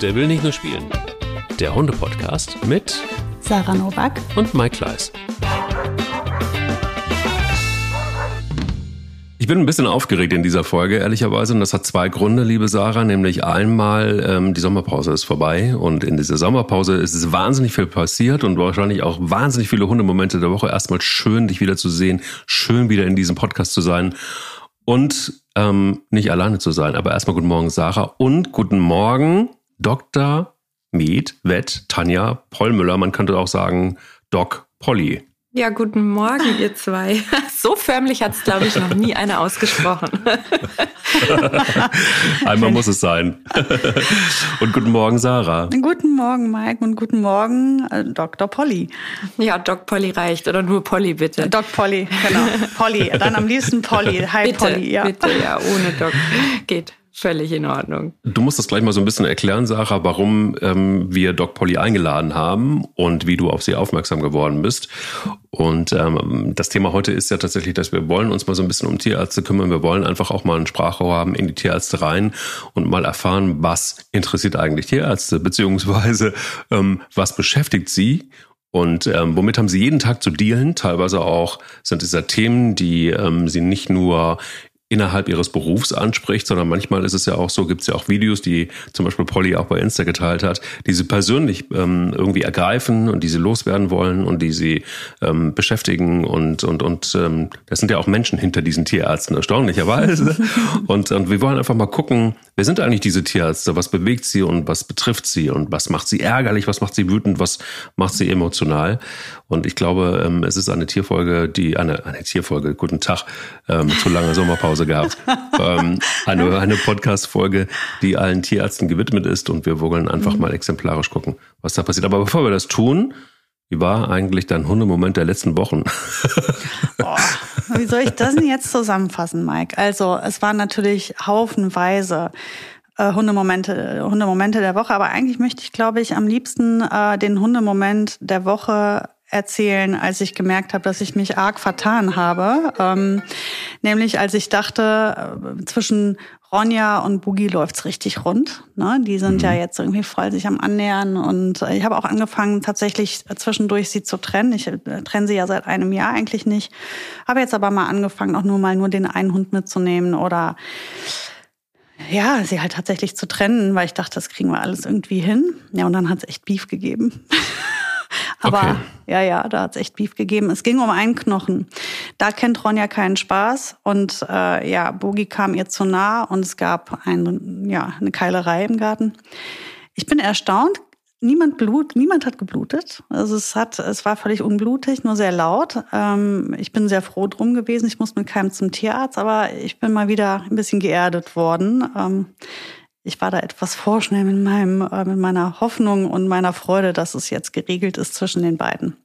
Der will nicht nur spielen. Der Hunde-Podcast mit Sarah Novak und Mike Kleiss. Ich bin ein bisschen aufgeregt in dieser Folge, ehrlicherweise. Und das hat zwei Gründe, liebe Sarah. Nämlich einmal, ähm, die Sommerpause ist vorbei. Und in dieser Sommerpause ist es wahnsinnig viel passiert und wahrscheinlich auch wahnsinnig viele Hundemomente der Woche. Erstmal schön, dich wieder zu sehen. Schön, wieder in diesem Podcast zu sein. Und ähm, nicht alleine zu sein. Aber erstmal guten Morgen, Sarah. Und guten Morgen, Dr. Med, Vet, Tanja Pollmüller. Man könnte auch sagen, Doc Polly. Ja, guten Morgen, ihr zwei. So förmlich hat es, glaube ich, noch nie einer ausgesprochen. Einmal muss es sein. Und guten Morgen, Sarah. Guten Morgen, Mike, und guten Morgen, äh, Dr. Polly. Ja, Doc Polly reicht. Oder nur Polly, bitte. Doc Polly, genau. Polly. Dann am liebsten Polly. Hi, bitte, Polly. Ja. Bitte, ja, ohne Doc. Geht. Völlig in Ordnung. Du musst das gleich mal so ein bisschen erklären, Sarah, warum ähm, wir Doc Polly eingeladen haben und wie du auf sie aufmerksam geworden bist. Und ähm, das Thema heute ist ja tatsächlich, dass wir wollen uns mal so ein bisschen um Tierärzte kümmern. Wir wollen einfach auch mal ein Sprachrohr haben in die Tierärzte rein und mal erfahren, was interessiert eigentlich Tierärzte, beziehungsweise ähm, was beschäftigt sie und ähm, womit haben sie jeden Tag zu dealen? Teilweise auch sind es ja Themen, die ähm, sie nicht nur innerhalb ihres Berufs anspricht, sondern manchmal ist es ja auch so, gibt es ja auch Videos, die zum Beispiel Polly auch bei Insta geteilt hat, die sie persönlich ähm, irgendwie ergreifen und die sie loswerden wollen und die sie ähm, beschäftigen und und und ähm, das sind ja auch Menschen hinter diesen Tierärzten erstaunlicherweise. Und und wir wollen einfach mal gucken, wer sind eigentlich diese Tierärzte, was bewegt sie und was betrifft sie? Und was macht sie ärgerlich, was macht sie wütend, was macht sie emotional und ich glaube, ähm, es ist eine Tierfolge, die eine eine Tierfolge, guten Tag, ähm, zu lange Sommerpause gehabt. ähm, eine eine Podcast-Folge, die allen Tierärzten gewidmet ist und wir wollen einfach mhm. mal exemplarisch gucken, was da passiert. Aber bevor wir das tun, wie war eigentlich dein Hundemoment der letzten Wochen? Boah, wie soll ich das denn jetzt zusammenfassen, Mike? Also, es waren natürlich haufenweise äh, Hundemomente, Hundemomente der Woche, aber eigentlich möchte ich, glaube ich, am liebsten äh, den Hundemoment der Woche erzählen, als ich gemerkt habe, dass ich mich arg vertan habe. Ähm, nämlich als ich dachte, äh, zwischen Ronja und Boogie läuft's richtig rund. Ne? Die sind mhm. ja jetzt irgendwie voll sich am Annähern. Und äh, ich habe auch angefangen, tatsächlich zwischendurch sie zu trennen. Ich äh, trenne sie ja seit einem Jahr eigentlich nicht. Habe jetzt aber mal angefangen, auch nur mal nur den einen Hund mitzunehmen oder ja, sie halt tatsächlich zu trennen, weil ich dachte, das kriegen wir alles irgendwie hin. Ja, und dann hat's echt Beef gegeben. Aber okay. ja, ja, da hat's echt Beef gegeben. Es ging um einen Knochen. Da kennt Ronja keinen Spaß und äh, ja, Bogi kam ihr zu nah und es gab ein, ja, eine Keilerei im Garten. Ich bin erstaunt. Niemand blut, niemand hat geblutet. Also es hat, es war völlig unblutig, nur sehr laut. Ähm, ich bin sehr froh drum gewesen. Ich muss mit keinem zum Tierarzt, aber ich bin mal wieder ein bisschen geerdet worden. Ähm, ich war da etwas vorschnell mit meinem, äh, mit meiner Hoffnung und meiner Freude, dass es jetzt geregelt ist zwischen den beiden.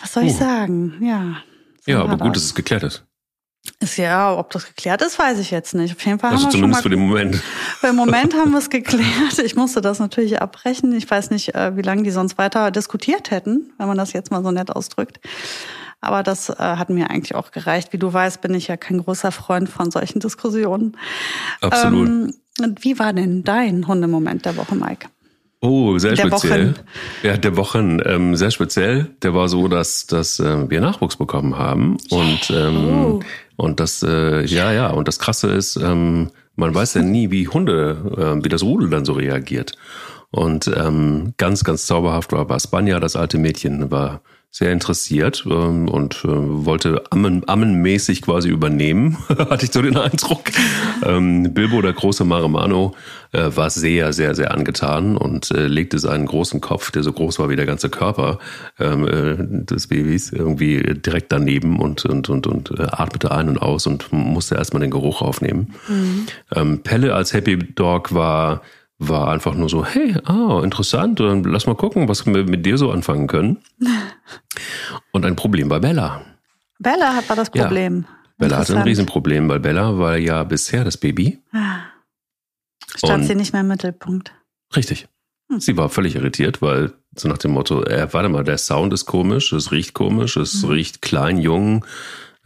Was soll ich uh. sagen? Ja. So ja, aber gut, das. dass es geklärt ist. Ist ja, ob das geklärt ist, weiß ich jetzt nicht. Auf jeden Fall also haben wir zumindest schon mal, für den Moment. Für den Moment haben wir es geklärt. Ich musste das natürlich abbrechen. Ich weiß nicht, äh, wie lange die sonst weiter diskutiert hätten, wenn man das jetzt mal so nett ausdrückt. Aber das äh, hat mir eigentlich auch gereicht. Wie du weißt, bin ich ja kein großer Freund von solchen Diskussionen. Absolut. Ähm, wie war denn dein Hundemoment der Woche, Mike? Oh, sehr der speziell. Wochen. Ja, der Wochen ähm, sehr speziell. Der war so, dass, dass äh, wir Nachwuchs bekommen haben und ähm, oh. und das äh, ja ja und das Krasse ist, ähm, man weiß ja nie, wie Hunde, äh, wie das Rudel dann so reagiert. Und ähm, ganz ganz zauberhaft war, war Spanja, das alte Mädchen, war sehr interessiert ähm, und äh, wollte ammen, ammenmäßig quasi übernehmen, hatte ich so den Eindruck. Ähm, Bilbo, der große Marimano, äh, war sehr, sehr, sehr angetan und äh, legte seinen großen Kopf, der so groß war wie der ganze Körper ähm, äh, des Babys, irgendwie direkt daneben und, und, und, und äh, atmete ein und aus und musste erstmal den Geruch aufnehmen. Mhm. Ähm, Pelle als Happy Dog war war einfach nur so, hey, ah, interessant, dann lass mal gucken, was wir mit dir so anfangen können. Und ein Problem bei Bella. Bella hat war das Problem. Ja, Bella hatte ein Riesenproblem, weil Bella war ja bisher das Baby. Ah. Stand sie nicht mehr im Mittelpunkt. Richtig. Hm. Sie war völlig irritiert, weil so nach dem Motto, äh, warte mal, der Sound ist komisch, es riecht komisch, es hm. riecht klein, jung,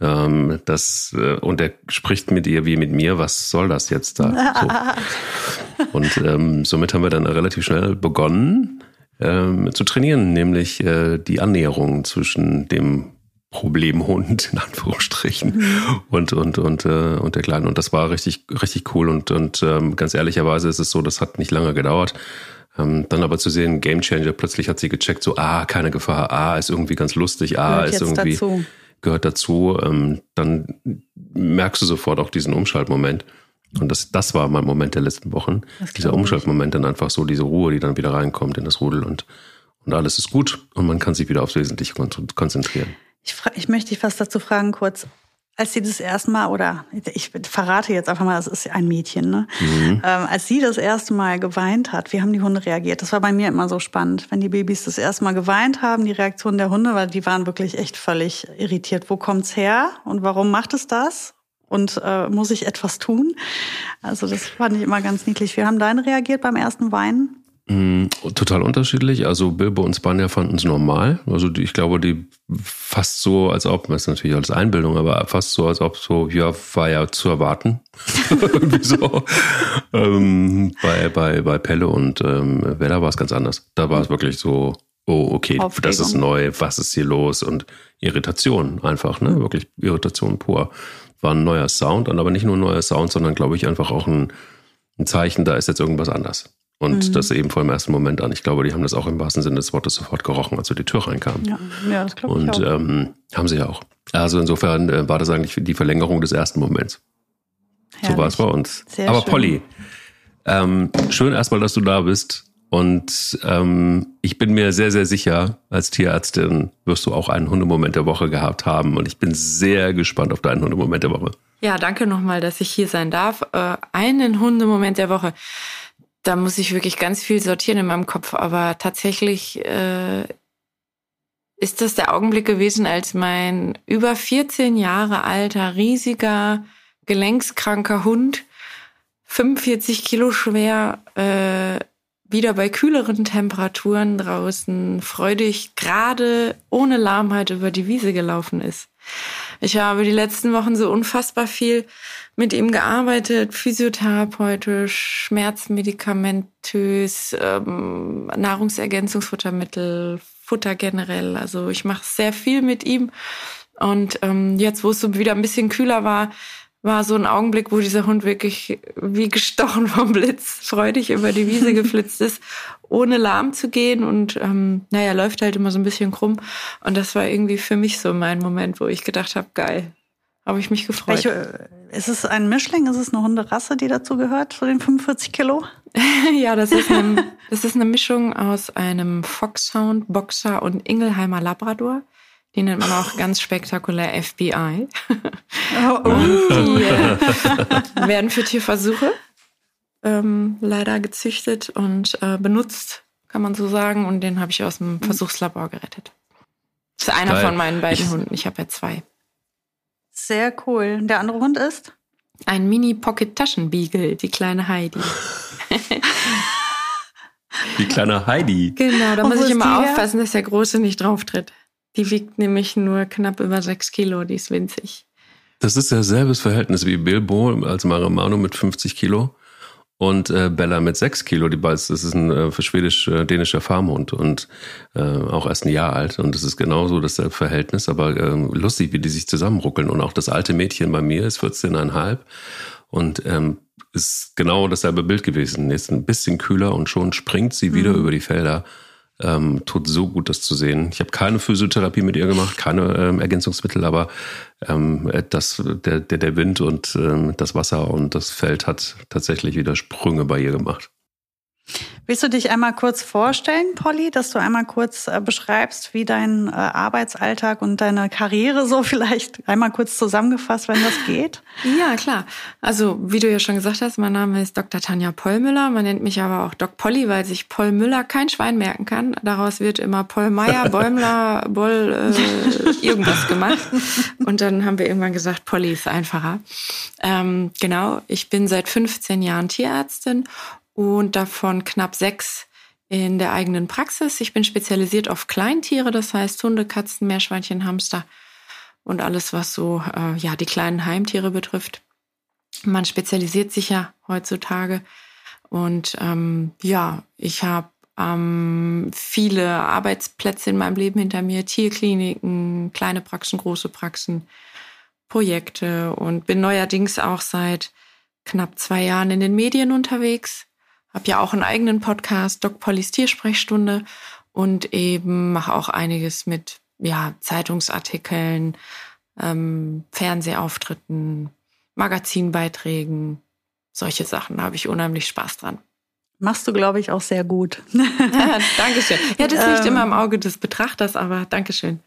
Ähm, das, äh, und er spricht mit ihr wie mit mir, was soll das jetzt da? So. Und ähm, somit haben wir dann relativ schnell begonnen ähm, zu trainieren, nämlich äh, die Annäherung zwischen dem Problemhund in Anführungsstrichen mhm. und und und äh, und der kleinen und das war richtig richtig cool und und ähm, ganz ehrlicherweise ist es so, das hat nicht lange gedauert. Ähm, dann aber zu sehen, Gamechanger, plötzlich hat sie gecheckt, so ah keine Gefahr, ah ist irgendwie ganz lustig, ah ist irgendwie dazu. Gehört dazu. Ähm, dann merkst du sofort auch diesen Umschaltmoment. Und das, das war mein Moment der letzten Wochen. Dieser Umschaltmoment, dann einfach so diese Ruhe, die dann wieder reinkommt in das Rudel und, und alles ist gut und man kann sich wieder aufs Wesentliche konzentrieren. Ich, ich möchte dich was dazu fragen kurz. Als sie das erste Mal, oder ich verrate jetzt einfach mal, das ist ein Mädchen, ne? Mhm. Ähm, als sie das erste Mal geweint hat, wie haben die Hunde reagiert? Das war bei mir immer so spannend, wenn die Babys das erste Mal geweint haben, die Reaktion der Hunde, weil die waren wirklich echt völlig irritiert. Wo kommt's her und warum macht es das? Und äh, muss ich etwas tun? Also das fand ich immer ganz niedlich. Wie haben deine reagiert beim ersten Weinen? Mm, total unterschiedlich. Also Bilbo und Spanier fanden es normal. Also die, ich glaube, die fast so, als ob, das ist natürlich alles Einbildung, aber fast so, als ob so, ja, war ja zu erwarten. Irgendwie so. ähm, bei, bei, bei Pelle und ähm, Wella war es ganz anders. Da war es wirklich so, oh, okay, Aufregung. das ist neu, was ist hier los? Und Irritation einfach, ne? Wirklich Irritation pur. War ein neuer Sound, aber nicht nur ein neuer Sound, sondern glaube ich einfach auch ein, ein Zeichen, da ist jetzt irgendwas anders. Und mhm. das eben vor dem ersten Moment an. Ich glaube, die haben das auch im wahrsten Sinne des Wortes sofort gerochen, als sie die Tür reinkamen. Ja, ja das glaube ich Und auch. Ähm, haben sie ja auch. Also insofern äh, war das eigentlich die Verlängerung des ersten Moments. Herrlich. So war es bei uns. Sehr Aber schön. Polly, ähm, schön erstmal, dass du da bist. Und ähm, ich bin mir sehr, sehr sicher, als Tierärztin wirst du auch einen Hundemoment der Woche gehabt haben. Und ich bin sehr gespannt auf deinen Hundemoment der Woche. Ja, danke nochmal, dass ich hier sein darf. Äh, einen Hundemoment der Woche da muss ich wirklich ganz viel sortieren in meinem Kopf. Aber tatsächlich äh, ist das der Augenblick gewesen, als mein über 14 Jahre alter, riesiger, gelenkskranker Hund, 45 Kilo schwer, äh, wieder bei kühleren Temperaturen draußen freudig, gerade ohne Lahmheit über die Wiese gelaufen ist. Ich habe die letzten Wochen so unfassbar viel mit ihm gearbeitet, physiotherapeutisch, schmerzmedikamentös, ähm, Nahrungsergänzungsfuttermittel, Futter generell. Also ich mache sehr viel mit ihm. Und ähm, jetzt, wo es so wieder ein bisschen kühler war, war so ein Augenblick, wo dieser Hund wirklich wie gestochen vom Blitz freudig über die Wiese geflitzt ist, ohne lahm zu gehen und ähm, naja, läuft halt immer so ein bisschen krumm. Und das war irgendwie für mich so mein Moment, wo ich gedacht habe, geil, habe ich mich gefreut. Welche, ist es ein Mischling? Ist es eine Hunderasse, die dazu gehört, zu den 45 Kilo? ja, das ist, eine, das ist eine Mischung aus einem Foxhound, Boxer und Ingelheimer Labrador. Die nennt man auch ganz spektakulär FBI. Oh, oh. Die äh, werden für Tierversuche ähm, leider gezüchtet und äh, benutzt, kann man so sagen. Und den habe ich aus dem Versuchslabor gerettet. Das ist einer Geil. von meinen beiden ich, Hunden. Ich habe ja zwei. Sehr cool. Der andere Hund ist? Ein Mini-Pocket-Taschenbeagle, die kleine Heidi. die kleine Heidi. Genau, da Und muss ich immer aufpassen, dass der Große nicht drauf tritt. Die wiegt nämlich nur knapp über sechs Kilo, die ist winzig. Das ist ja selbes Verhältnis wie Bilbo als Marimano mit 50 Kilo und äh, Bella mit sechs Kilo. Die das ist ein äh, schwedisch-dänischer Farmhund und äh, auch erst ein Jahr alt. Und das ist genauso das Verhältnis, aber äh, lustig, wie die sich zusammenruckeln. Und auch das alte Mädchen bei mir ist 14,5 und ähm, ist genau dasselbe Bild gewesen. Jetzt ein bisschen kühler und schon springt sie wieder mhm. über die Felder ähm, tut so gut, das zu sehen. Ich habe keine Physiotherapie mit ihr gemacht, keine ähm, Ergänzungsmittel, aber ähm, das, der, der, der Wind und ähm, das Wasser und das Feld hat tatsächlich wieder Sprünge bei ihr gemacht. Willst du dich einmal kurz vorstellen, Polly, dass du einmal kurz äh, beschreibst, wie dein äh, Arbeitsalltag und deine Karriere so vielleicht einmal kurz zusammengefasst, wenn das geht? Ja, klar. Also, wie du ja schon gesagt hast, mein Name ist Dr. Tanja Pollmüller. Man nennt mich aber auch Doc Polly, weil sich Poll Müller kein Schwein merken kann. Daraus wird immer Poll Meier, Bäumler, Boll, äh, irgendwas gemacht. Und dann haben wir irgendwann gesagt, Polly ist einfacher. Ähm, genau, ich bin seit 15 Jahren Tierärztin und davon knapp sechs in der eigenen Praxis. Ich bin spezialisiert auf Kleintiere, das heißt Hunde, Katzen, Meerschweinchen, Hamster und alles, was so äh, ja die kleinen Heimtiere betrifft. Man spezialisiert sich ja heutzutage und ähm, ja, ich habe ähm, viele Arbeitsplätze in meinem Leben hinter mir, Tierkliniken, kleine Praxen, große Praxen, Projekte und bin neuerdings auch seit knapp zwei Jahren in den Medien unterwegs. Habe ja auch einen eigenen Podcast, Doc Pollys Tiersprechstunde und eben mache auch einiges mit ja, Zeitungsartikeln, ähm, Fernsehauftritten, Magazinbeiträgen, solche Sachen. Da habe ich unheimlich Spaß dran. Machst du, glaube ich, auch sehr gut. ja, Dankeschön. Ja, das liegt ähm, immer im Auge des Betrachters, aber Dankeschön.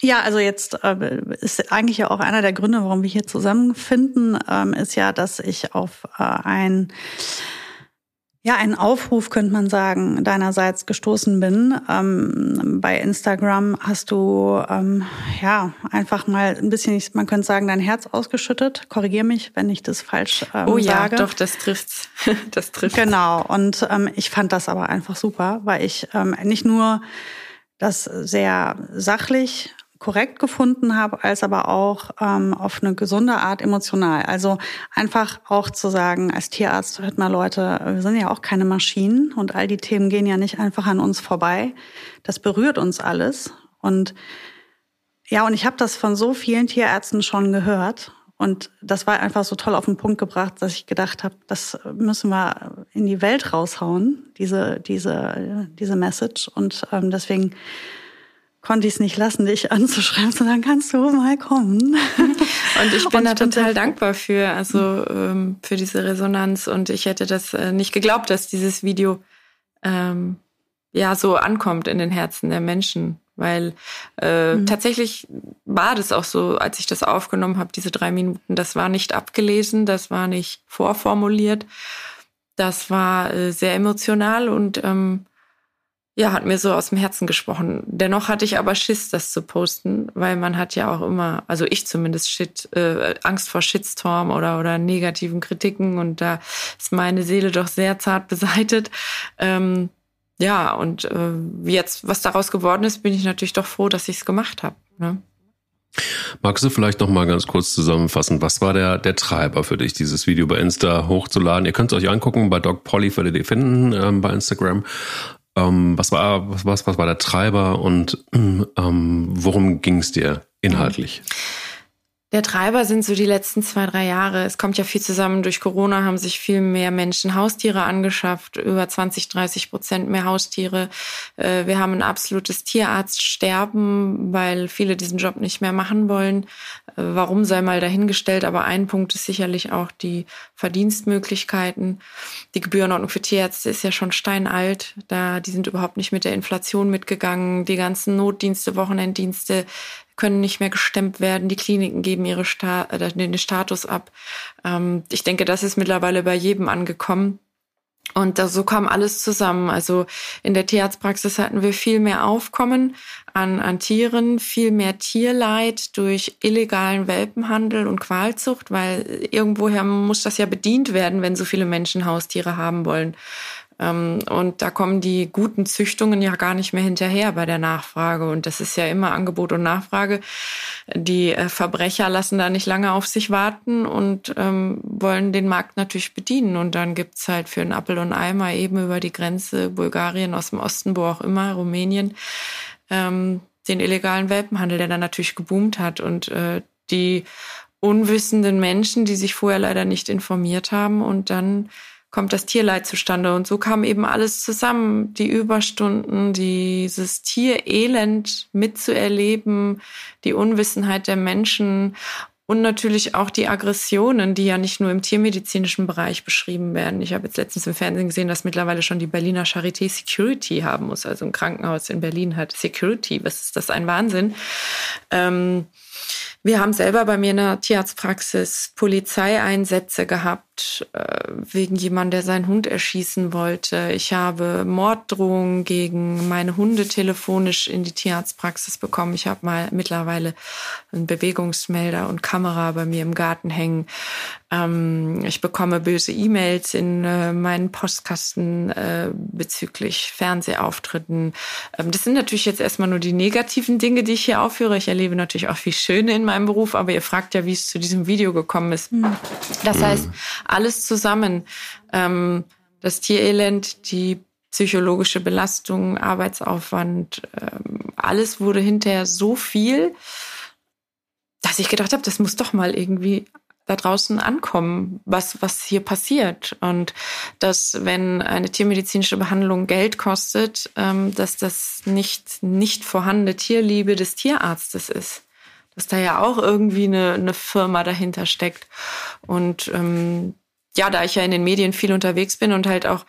Ja, also jetzt äh, ist eigentlich ja auch einer der Gründe, warum wir hier zusammenfinden, ähm, ist ja, dass ich auf äh, ein ja, einen Aufruf, könnte man sagen, deinerseits gestoßen bin. Ähm, bei Instagram hast du ähm, ja einfach mal ein bisschen, man könnte sagen, dein Herz ausgeschüttet. Korrigier mich, wenn ich das falsch ähm, oh, ja, sage. doch, das trifft's. das trifft. Genau. Und ähm, ich fand das aber einfach super, weil ich ähm, nicht nur das sehr sachlich korrekt gefunden habe, als aber auch ähm, auf eine gesunde Art emotional. Also einfach auch zu sagen, als Tierarzt hört mal Leute, wir sind ja auch keine Maschinen und all die Themen gehen ja nicht einfach an uns vorbei. Das berührt uns alles. Und ja, und ich habe das von so vielen Tierärzten schon gehört. Und das war einfach so toll auf den Punkt gebracht, dass ich gedacht habe, das müssen wir in die Welt raushauen, diese, diese, diese Message. Und ähm, deswegen konnte ich es nicht lassen, dich anzuschreiben, sondern kannst du mal kommen. Und ich bin und da total dankbar für, also ähm, für diese Resonanz. Und ich hätte das äh, nicht geglaubt, dass dieses Video ähm, ja so ankommt in den Herzen der Menschen. Weil äh, mhm. tatsächlich war das auch so, als ich das aufgenommen habe, diese drei Minuten, das war nicht abgelesen, das war nicht vorformuliert, das war äh, sehr emotional und ähm, ja, hat mir so aus dem Herzen gesprochen. Dennoch hatte ich aber Schiss, das zu posten, weil man hat ja auch immer, also ich zumindest Shit, äh, Angst vor Shitstorm oder oder negativen Kritiken und da ist meine Seele doch sehr zart beseitet. Ähm, ja, und äh, jetzt, was daraus geworden ist, bin ich natürlich doch froh, dass ich es gemacht habe. Ne? Magst du vielleicht noch mal ganz kurz zusammenfassen, was war der, der Treiber für dich, dieses Video bei Insta hochzuladen? Ihr könnt es euch angucken, bei Doc Polly für die finden, ähm, bei Instagram. Ähm, was, war, was, was war der Treiber und ähm, worum ging es dir inhaltlich? Mhm. Der Treiber sind so die letzten zwei, drei Jahre. Es kommt ja viel zusammen. Durch Corona haben sich viel mehr Menschen Haustiere angeschafft, über 20, 30 Prozent mehr Haustiere. Äh, wir haben ein absolutes Tierarztsterben, weil viele diesen Job nicht mehr machen wollen. Äh, warum sei mal dahingestellt, aber ein Punkt ist sicherlich auch die Verdienstmöglichkeiten. Die Gebührenordnung für Tierärzte ist ja schon steinalt. Da, die sind überhaupt nicht mit der Inflation mitgegangen. Die ganzen Notdienste, Wochenenddienste, können nicht mehr gestemmt werden. Die Kliniken geben ihre Sta äh, den Status ab. Ähm, ich denke, das ist mittlerweile bei jedem angekommen. Und so kam alles zusammen. Also in der Tierarztpraxis hatten wir viel mehr Aufkommen an, an Tieren, viel mehr Tierleid durch illegalen Welpenhandel und Qualzucht, weil irgendwoher muss das ja bedient werden, wenn so viele Menschen Haustiere haben wollen. Ähm, und da kommen die guten Züchtungen ja gar nicht mehr hinterher bei der Nachfrage. Und das ist ja immer Angebot und Nachfrage. Die äh, Verbrecher lassen da nicht lange auf sich warten und ähm, wollen den Markt natürlich bedienen. Und dann gibt's halt für einen Appel und Eimer eben über die Grenze Bulgarien, aus dem Osten, wo auch immer, Rumänien, ähm, den illegalen Welpenhandel, der dann natürlich geboomt hat. Und äh, die unwissenden Menschen, die sich vorher leider nicht informiert haben und dann kommt das Tierleid zustande. Und so kam eben alles zusammen. Die Überstunden, dieses Tierelend mitzuerleben, die Unwissenheit der Menschen und natürlich auch die Aggressionen, die ja nicht nur im tiermedizinischen Bereich beschrieben werden. Ich habe jetzt letztens im Fernsehen gesehen, dass mittlerweile schon die Berliner Charité Security haben muss. Also ein Krankenhaus in Berlin hat Security. Was ist das? Ein Wahnsinn. Ähm, wir haben selber bei mir in der Tierarztpraxis Polizeieinsätze gehabt, äh, wegen jemand, der seinen Hund erschießen wollte. Ich habe Morddrohungen gegen meine Hunde telefonisch in die Tierarztpraxis bekommen. Ich habe mal mittlerweile einen Bewegungsmelder und Kamera bei mir im Garten hängen. Ähm, ich bekomme böse E-Mails in äh, meinen Postkasten äh, bezüglich Fernsehauftritten. Ähm, das sind natürlich jetzt erstmal nur die negativen Dinge, die ich hier aufführe. Ich erlebe natürlich auch viel Schöne in meinem Beruf, aber ihr fragt ja, wie es zu diesem Video gekommen ist. Mhm. Das heißt, alles zusammen. Ähm, das Tierelend, die psychologische Belastung, Arbeitsaufwand, ähm, alles wurde hinterher so viel, dass ich gedacht habe, das muss doch mal irgendwie da draußen ankommen, was, was hier passiert. Und dass, wenn eine tiermedizinische Behandlung Geld kostet, ähm, dass das nicht, nicht vorhandene Tierliebe des Tierarztes ist. Dass da ja auch irgendwie eine, eine Firma dahinter steckt. Und ähm, ja, da ich ja in den Medien viel unterwegs bin und halt auch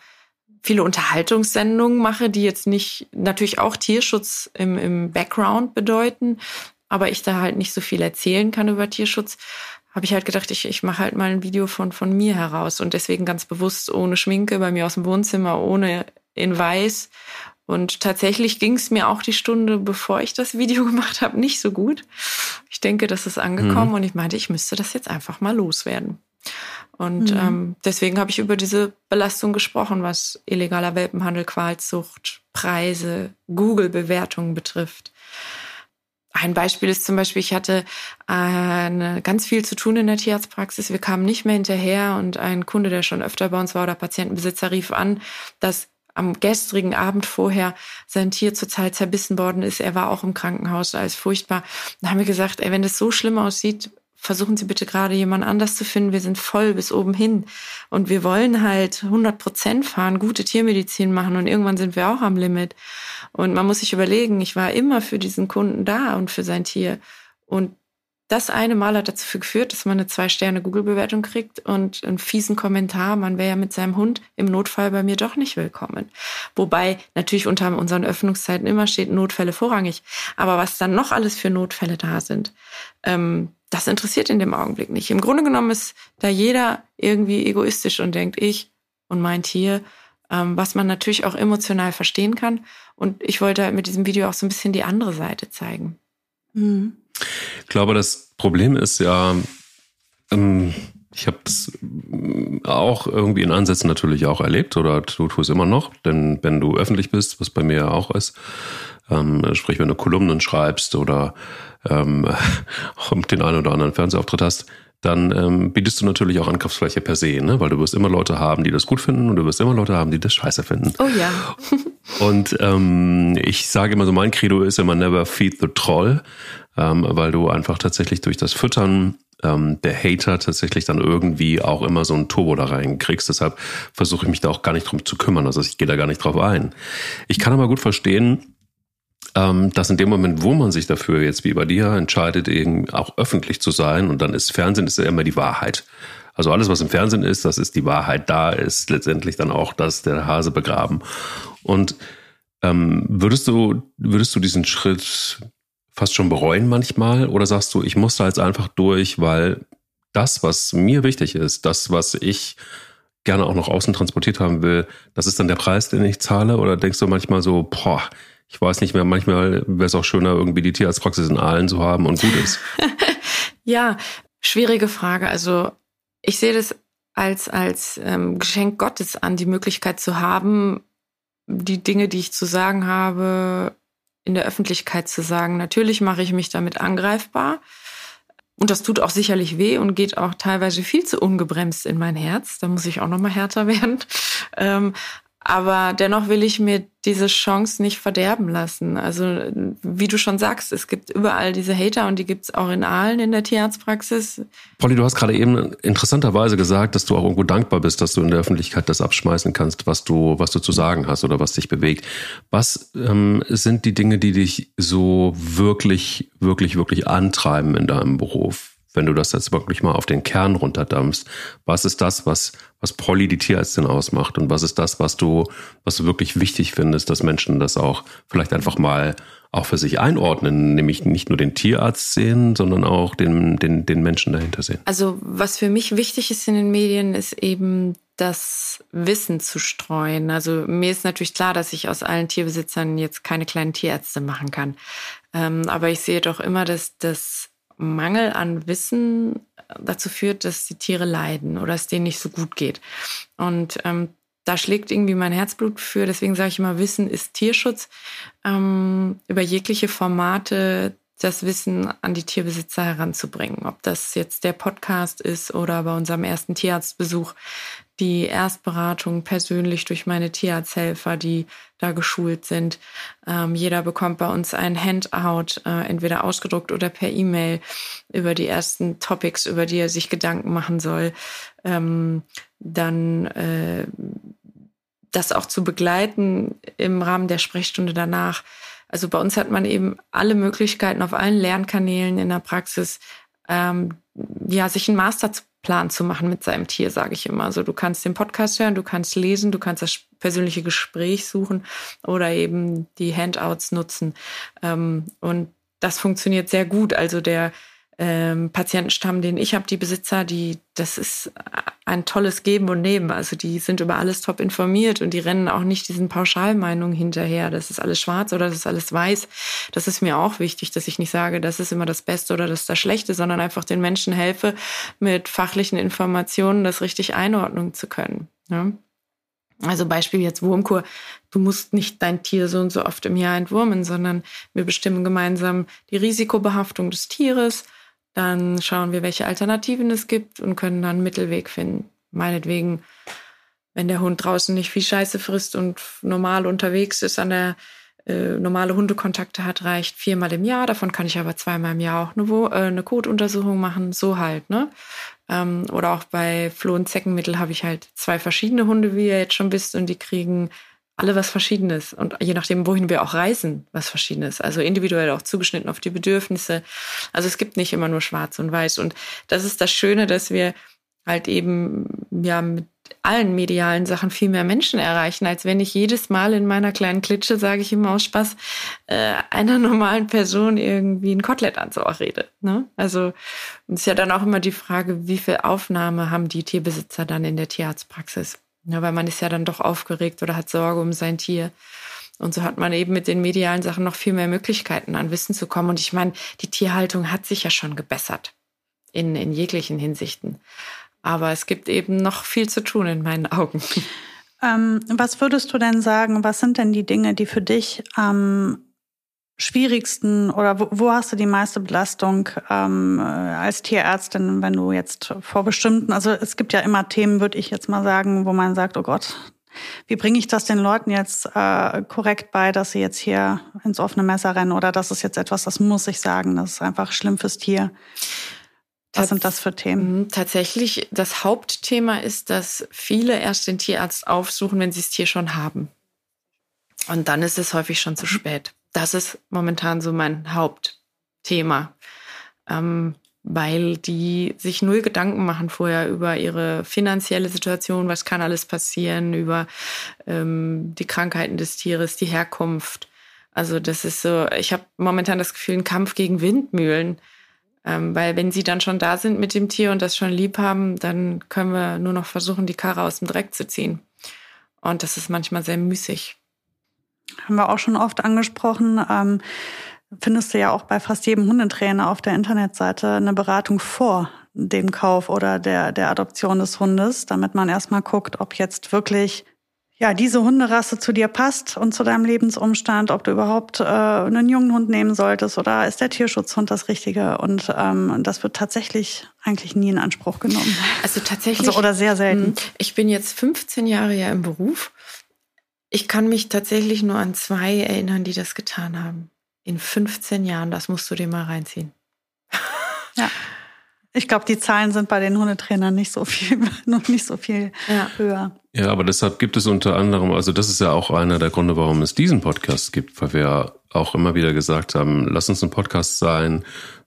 viele Unterhaltungssendungen mache, die jetzt nicht natürlich auch Tierschutz im, im Background bedeuten, aber ich da halt nicht so viel erzählen kann über Tierschutz, habe ich halt gedacht, ich, ich mache halt mal ein Video von, von mir heraus und deswegen ganz bewusst ohne Schminke bei mir aus dem Wohnzimmer, ohne in weiß. Und tatsächlich ging es mir auch die Stunde, bevor ich das Video gemacht habe, nicht so gut. Ich denke, das ist angekommen mhm. und ich meinte, ich müsste das jetzt einfach mal loswerden. Und mhm. ähm, deswegen habe ich über diese Belastung gesprochen, was illegaler Welpenhandel, Qualzucht, Preise, Google-Bewertungen betrifft. Ein Beispiel ist zum Beispiel, ich hatte äh, eine, ganz viel zu tun in der Tierarztpraxis. Wir kamen nicht mehr hinterher und ein Kunde, der schon öfter bei uns war oder Patientenbesitzer rief an, dass am gestrigen Abend vorher sein Tier zurzeit zerbissen worden ist. Er war auch im Krankenhaus, alles furchtbar. Dann haben wir gesagt, ey, wenn das so schlimm aussieht, versuchen Sie bitte gerade jemand anders zu finden. Wir sind voll bis oben hin und wir wollen halt 100 Prozent fahren, gute Tiermedizin machen und irgendwann sind wir auch am Limit. Und man muss sich überlegen, ich war immer für diesen Kunden da und für sein Tier. Und das eine Mal hat dazu geführt, dass man eine Zwei-Sterne-Google-Bewertung kriegt und einen fiesen Kommentar, man wäre ja mit seinem Hund im Notfall bei mir doch nicht willkommen. Wobei natürlich unter unseren Öffnungszeiten immer steht Notfälle vorrangig. Aber was dann noch alles für Notfälle da sind, ähm, das interessiert in dem Augenblick nicht. Im Grunde genommen ist da jeder irgendwie egoistisch und denkt, ich und mein Tier, ähm, was man natürlich auch emotional verstehen kann. Und ich wollte mit diesem Video auch so ein bisschen die andere Seite zeigen. Mhm. Ich glaube, das Problem ist ja, ähm, ich habe es auch irgendwie in Ansätzen natürlich auch erlebt oder du tust immer noch, denn wenn du öffentlich bist, was bei mir auch ist, ähm, sprich wenn du Kolumnen schreibst oder ähm, den einen oder anderen Fernsehauftritt hast, dann ähm, bietest du natürlich auch Angriffsfläche per se, ne? weil du wirst immer Leute haben, die das gut finden und du wirst immer Leute haben, die das scheiße finden. Oh ja. und ähm, ich sage immer so, mein Credo ist immer never feed the troll, ähm, weil du einfach tatsächlich durch das Füttern ähm, der Hater tatsächlich dann irgendwie auch immer so ein Turbo da reinkriegst. Deshalb versuche ich mich da auch gar nicht drum zu kümmern. Also ich gehe da gar nicht drauf ein. Ich kann aber gut verstehen, ähm, dass in dem Moment, wo man sich dafür jetzt wie bei dir entscheidet, eben auch öffentlich zu sein, und dann ist Fernsehen ist ja immer die Wahrheit. Also alles, was im Fernsehen ist, das ist die Wahrheit. Da ist letztendlich dann auch das der Hase begraben. Und ähm, würdest du würdest du diesen Schritt fast schon bereuen manchmal, oder sagst du, ich muss da jetzt einfach durch, weil das, was mir wichtig ist, das, was ich gerne auch noch außen transportiert haben will, das ist dann der Preis, den ich zahle? Oder denkst du manchmal so, boah, ich weiß nicht mehr, manchmal wäre es auch schöner, irgendwie die Tierarztpraxis in Aalen zu haben und gut ist. ja, schwierige Frage. Also ich sehe das als, als ähm, Geschenk Gottes an, die Möglichkeit zu haben, die Dinge, die ich zu sagen habe, in der Öffentlichkeit zu sagen. Natürlich mache ich mich damit angreifbar. Und das tut auch sicherlich weh und geht auch teilweise viel zu ungebremst in mein Herz. Da muss ich auch noch mal härter werden. Ähm, aber dennoch will ich mir diese Chance nicht verderben lassen. Also wie du schon sagst, es gibt überall diese Hater und die gibt es auch in Aalen in der Tierarztpraxis. Polly, du hast gerade eben interessanterweise gesagt, dass du auch irgendwo dankbar bist, dass du in der Öffentlichkeit das abschmeißen kannst, was du, was du zu sagen hast oder was dich bewegt. Was ähm, sind die Dinge, die dich so wirklich, wirklich, wirklich antreiben in deinem Beruf? wenn du das jetzt wirklich mal auf den Kern runterdampfst, was ist das, was, was Polly die Tierärztin ausmacht und was ist das, was du, was du wirklich wichtig findest, dass Menschen das auch vielleicht einfach mal auch für sich einordnen, nämlich nicht nur den Tierarzt sehen, sondern auch den, den, den Menschen dahinter sehen. Also was für mich wichtig ist in den Medien, ist eben das Wissen zu streuen. Also mir ist natürlich klar, dass ich aus allen Tierbesitzern jetzt keine kleinen Tierärzte machen kann. Ähm, aber ich sehe doch immer, dass das Mangel an Wissen dazu führt, dass die Tiere leiden oder es denen nicht so gut geht. Und ähm, da schlägt irgendwie mein Herzblut für. Deswegen sage ich immer, Wissen ist Tierschutz. Ähm, über jegliche Formate das Wissen an die Tierbesitzer heranzubringen. Ob das jetzt der Podcast ist oder bei unserem ersten Tierarztbesuch die Erstberatung persönlich durch meine Tierarzthelfer, die da geschult sind. Ähm, jeder bekommt bei uns ein Handout, äh, entweder ausgedruckt oder per E-Mail über die ersten Topics, über die er sich Gedanken machen soll. Ähm, dann äh, das auch zu begleiten im Rahmen der Sprechstunde danach also bei uns hat man eben alle Möglichkeiten auf allen Lernkanälen in der Praxis, ähm, ja, sich einen Masterplan zu machen mit seinem Tier, sage ich immer. Also du kannst den Podcast hören, du kannst lesen, du kannst das persönliche Gespräch suchen oder eben die Handouts nutzen. Ähm, und das funktioniert sehr gut. Also der ähm, Patientenstamm, den ich habe, die Besitzer, die, das ist ein tolles Geben und Nehmen. Also die sind über alles top informiert und die rennen auch nicht diesen Pauschalmeinungen hinterher. Das ist alles schwarz oder das ist alles weiß. Das ist mir auch wichtig, dass ich nicht sage, das ist immer das Beste oder das ist das Schlechte, sondern einfach den Menschen helfe, mit fachlichen Informationen das richtig einordnen zu können. Ja? Also Beispiel jetzt Wurmkur. Du musst nicht dein Tier so und so oft im Jahr entwurmen, sondern wir bestimmen gemeinsam die Risikobehaftung des Tieres dann schauen wir, welche Alternativen es gibt und können dann einen Mittelweg finden. Meinetwegen, wenn der Hund draußen nicht viel Scheiße frisst und normal unterwegs ist, an der äh, normale Hundekontakte hat, reicht viermal im Jahr. Davon kann ich aber zweimal im Jahr auch eine, äh, eine Kotuntersuchung machen. So halt, ne? Ähm, oder auch bei Floh- und Zeckenmittel habe ich halt zwei verschiedene Hunde, wie ihr jetzt schon wisst, und die kriegen alle was Verschiedenes und je nachdem, wohin wir auch reisen, was Verschiedenes. Also individuell auch zugeschnitten auf die Bedürfnisse. Also es gibt nicht immer nur Schwarz und Weiß. Und das ist das Schöne, dass wir halt eben ja mit allen medialen Sachen viel mehr Menschen erreichen, als wenn ich jedes Mal in meiner kleinen Klitsche, sage ich immer aus Spaß, äh, einer normalen Person irgendwie ein Kotelett ans rede. Ne? Also es ist ja dann auch immer die Frage, wie viel Aufnahme haben die Tierbesitzer dann in der Tierarztpraxis? Ja, weil man ist ja dann doch aufgeregt oder hat Sorge um sein Tier. Und so hat man eben mit den medialen Sachen noch viel mehr Möglichkeiten, an Wissen zu kommen. Und ich meine, die Tierhaltung hat sich ja schon gebessert in, in jeglichen Hinsichten. Aber es gibt eben noch viel zu tun in meinen Augen. Ähm, was würdest du denn sagen, was sind denn die Dinge, die für dich am schwierigsten oder wo, wo hast du die meiste Belastung ähm, als Tierärztin, wenn du jetzt vor bestimmten, also es gibt ja immer Themen, würde ich jetzt mal sagen, wo man sagt, oh Gott, wie bringe ich das den Leuten jetzt äh, korrekt bei, dass sie jetzt hier ins offene Messer rennen oder das ist jetzt etwas, das muss ich sagen, das ist einfach schlimm fürs Tier. Was sind das für Themen? Mhm, tatsächlich, das Hauptthema ist, dass viele erst den Tierarzt aufsuchen, wenn sie das Tier schon haben. Und dann ist es häufig schon zu mhm. spät das ist momentan so mein Hauptthema, ähm, weil die sich null Gedanken machen vorher über ihre finanzielle Situation, was kann alles passieren, über ähm, die Krankheiten des Tieres, die Herkunft. Also das ist so, ich habe momentan das Gefühl, ein Kampf gegen Windmühlen. Ähm, weil wenn sie dann schon da sind mit dem Tier und das schon lieb haben, dann können wir nur noch versuchen, die Karre aus dem Dreck zu ziehen. Und das ist manchmal sehr müßig haben wir auch schon oft angesprochen. Ähm, findest du ja auch bei fast jedem Hundetrainer auf der Internetseite eine Beratung vor dem Kauf oder der, der Adoption des Hundes, damit man erstmal guckt, ob jetzt wirklich ja, diese Hunderasse zu dir passt und zu deinem Lebensumstand, ob du überhaupt äh, einen jungen Hund nehmen solltest oder ist der Tierschutzhund das Richtige? Und ähm, das wird tatsächlich eigentlich nie in Anspruch genommen. Also tatsächlich. Also, oder sehr selten. Hm, ich bin jetzt 15 Jahre ja im Beruf ich kann mich tatsächlich nur an zwei erinnern, die das getan haben. In 15 Jahren, das musst du dir mal reinziehen. Ja. Ich glaube, die Zahlen sind bei den Hundetrainern nicht so viel, noch nicht so viel ja. höher. Ja, aber deshalb gibt es unter anderem, also das ist ja auch einer der Gründe, warum es diesen Podcast gibt, weil wir auch immer wieder gesagt haben, lass uns ein Podcast sein,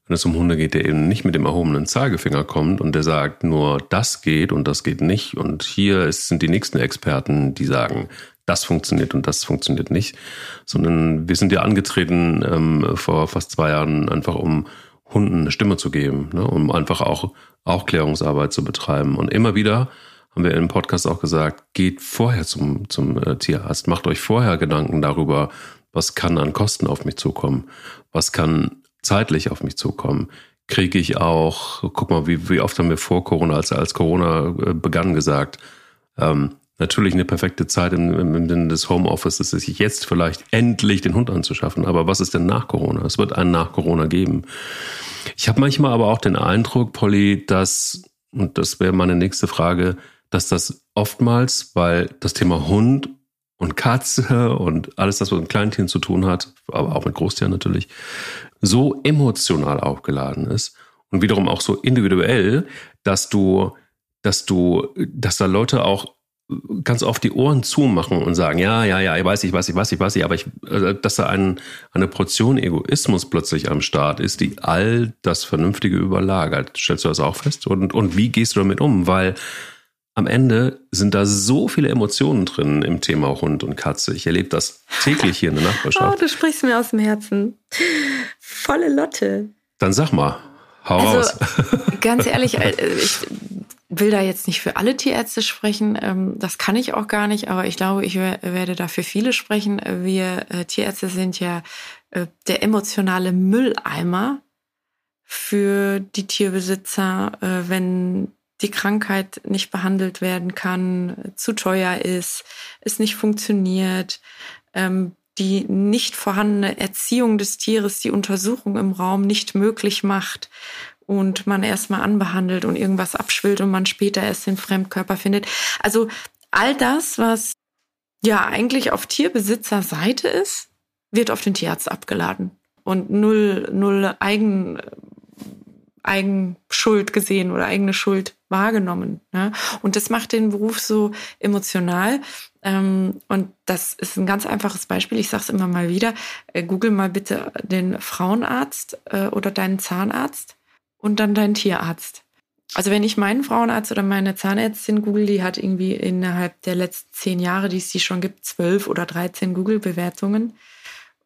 wenn es um Hunde geht, der eben nicht mit dem erhobenen Zeigefinger kommt und der sagt, nur das geht und das geht nicht. Und hier ist, sind die nächsten Experten, die sagen, das funktioniert und das funktioniert nicht, sondern wir sind ja angetreten ähm, vor fast zwei Jahren einfach um Hunden eine Stimme zu geben, ne, um einfach auch Aufklärungsarbeit zu betreiben. Und immer wieder haben wir im Podcast auch gesagt, geht vorher zum, zum äh, Tierarzt, macht euch vorher Gedanken darüber, was kann an Kosten auf mich zukommen, was kann zeitlich auf mich zukommen, kriege ich auch, guck mal, wie, wie oft haben wir vor Corona, als, als Corona äh, begann, gesagt, ähm, natürlich eine perfekte Zeit im, im, im Sinne des Homeoffices ist jetzt vielleicht endlich den Hund anzuschaffen. Aber was ist denn nach Corona? Es wird einen nach Corona geben. Ich habe manchmal aber auch den Eindruck, Polly, dass, und das wäre meine nächste Frage, dass das oftmals, weil das Thema Hund und Katze und alles, das mit Kleintieren zu tun hat, aber auch mit Großtieren natürlich, so emotional aufgeladen ist und wiederum auch so individuell, dass du, dass du, dass da Leute auch ganz oft die Ohren zumachen und sagen, ja, ja, ja, ich weiß, ich weiß, ich weiß, ich weiß, aber ich, äh, dass da ein, eine Portion Egoismus plötzlich am Start ist, die all das Vernünftige überlagert. Stellst du das auch fest? Und, und wie gehst du damit um? Weil am Ende sind da so viele Emotionen drin im Thema Hund und Katze. Ich erlebe das täglich hier in der Nachbarschaft. Oh, du sprichst mir aus dem Herzen. Volle Lotte. Dann sag mal, hau also, raus. Ganz ehrlich, äh, ich will da jetzt nicht für alle Tierärzte sprechen, ähm, das kann ich auch gar nicht, aber ich glaube, ich werde da für viele sprechen. Wir äh, Tierärzte sind ja äh, der emotionale Mülleimer für die Tierbesitzer, äh, wenn die Krankheit nicht behandelt werden kann, zu teuer ist, es nicht funktioniert, ähm, die nicht vorhandene Erziehung des Tieres die Untersuchung im Raum nicht möglich macht und man erstmal anbehandelt und irgendwas abschwillt und man später erst den Fremdkörper findet. Also all das, was ja eigentlich auf Tierbesitzerseite ist, wird auf den Tierarzt abgeladen und null, null Eigen, Eigenschuld gesehen oder eigene Schuld wahrgenommen. Ne? Und das macht den Beruf so emotional. Ähm, und das ist ein ganz einfaches Beispiel. Ich sage es immer mal wieder. Äh, Google mal bitte den Frauenarzt äh, oder deinen Zahnarzt und dann dein Tierarzt. Also wenn ich meinen Frauenarzt oder meine Zahnärztin google, die hat irgendwie innerhalb der letzten zehn Jahre, die es die schon gibt, zwölf oder dreizehn Google-Bewertungen.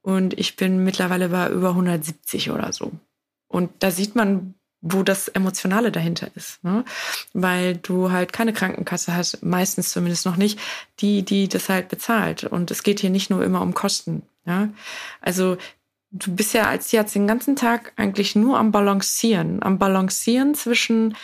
Und ich bin mittlerweile bei über 170 oder so. Und da sieht man, wo das Emotionale dahinter ist. Ne? Weil du halt keine Krankenkasse hast, meistens zumindest noch nicht, die, die das halt bezahlt. Und es geht hier nicht nur immer um Kosten. Ja? Also du bist ja als Tierarzt den ganzen Tag eigentlich nur am Balancieren. Am Balancieren zwischen,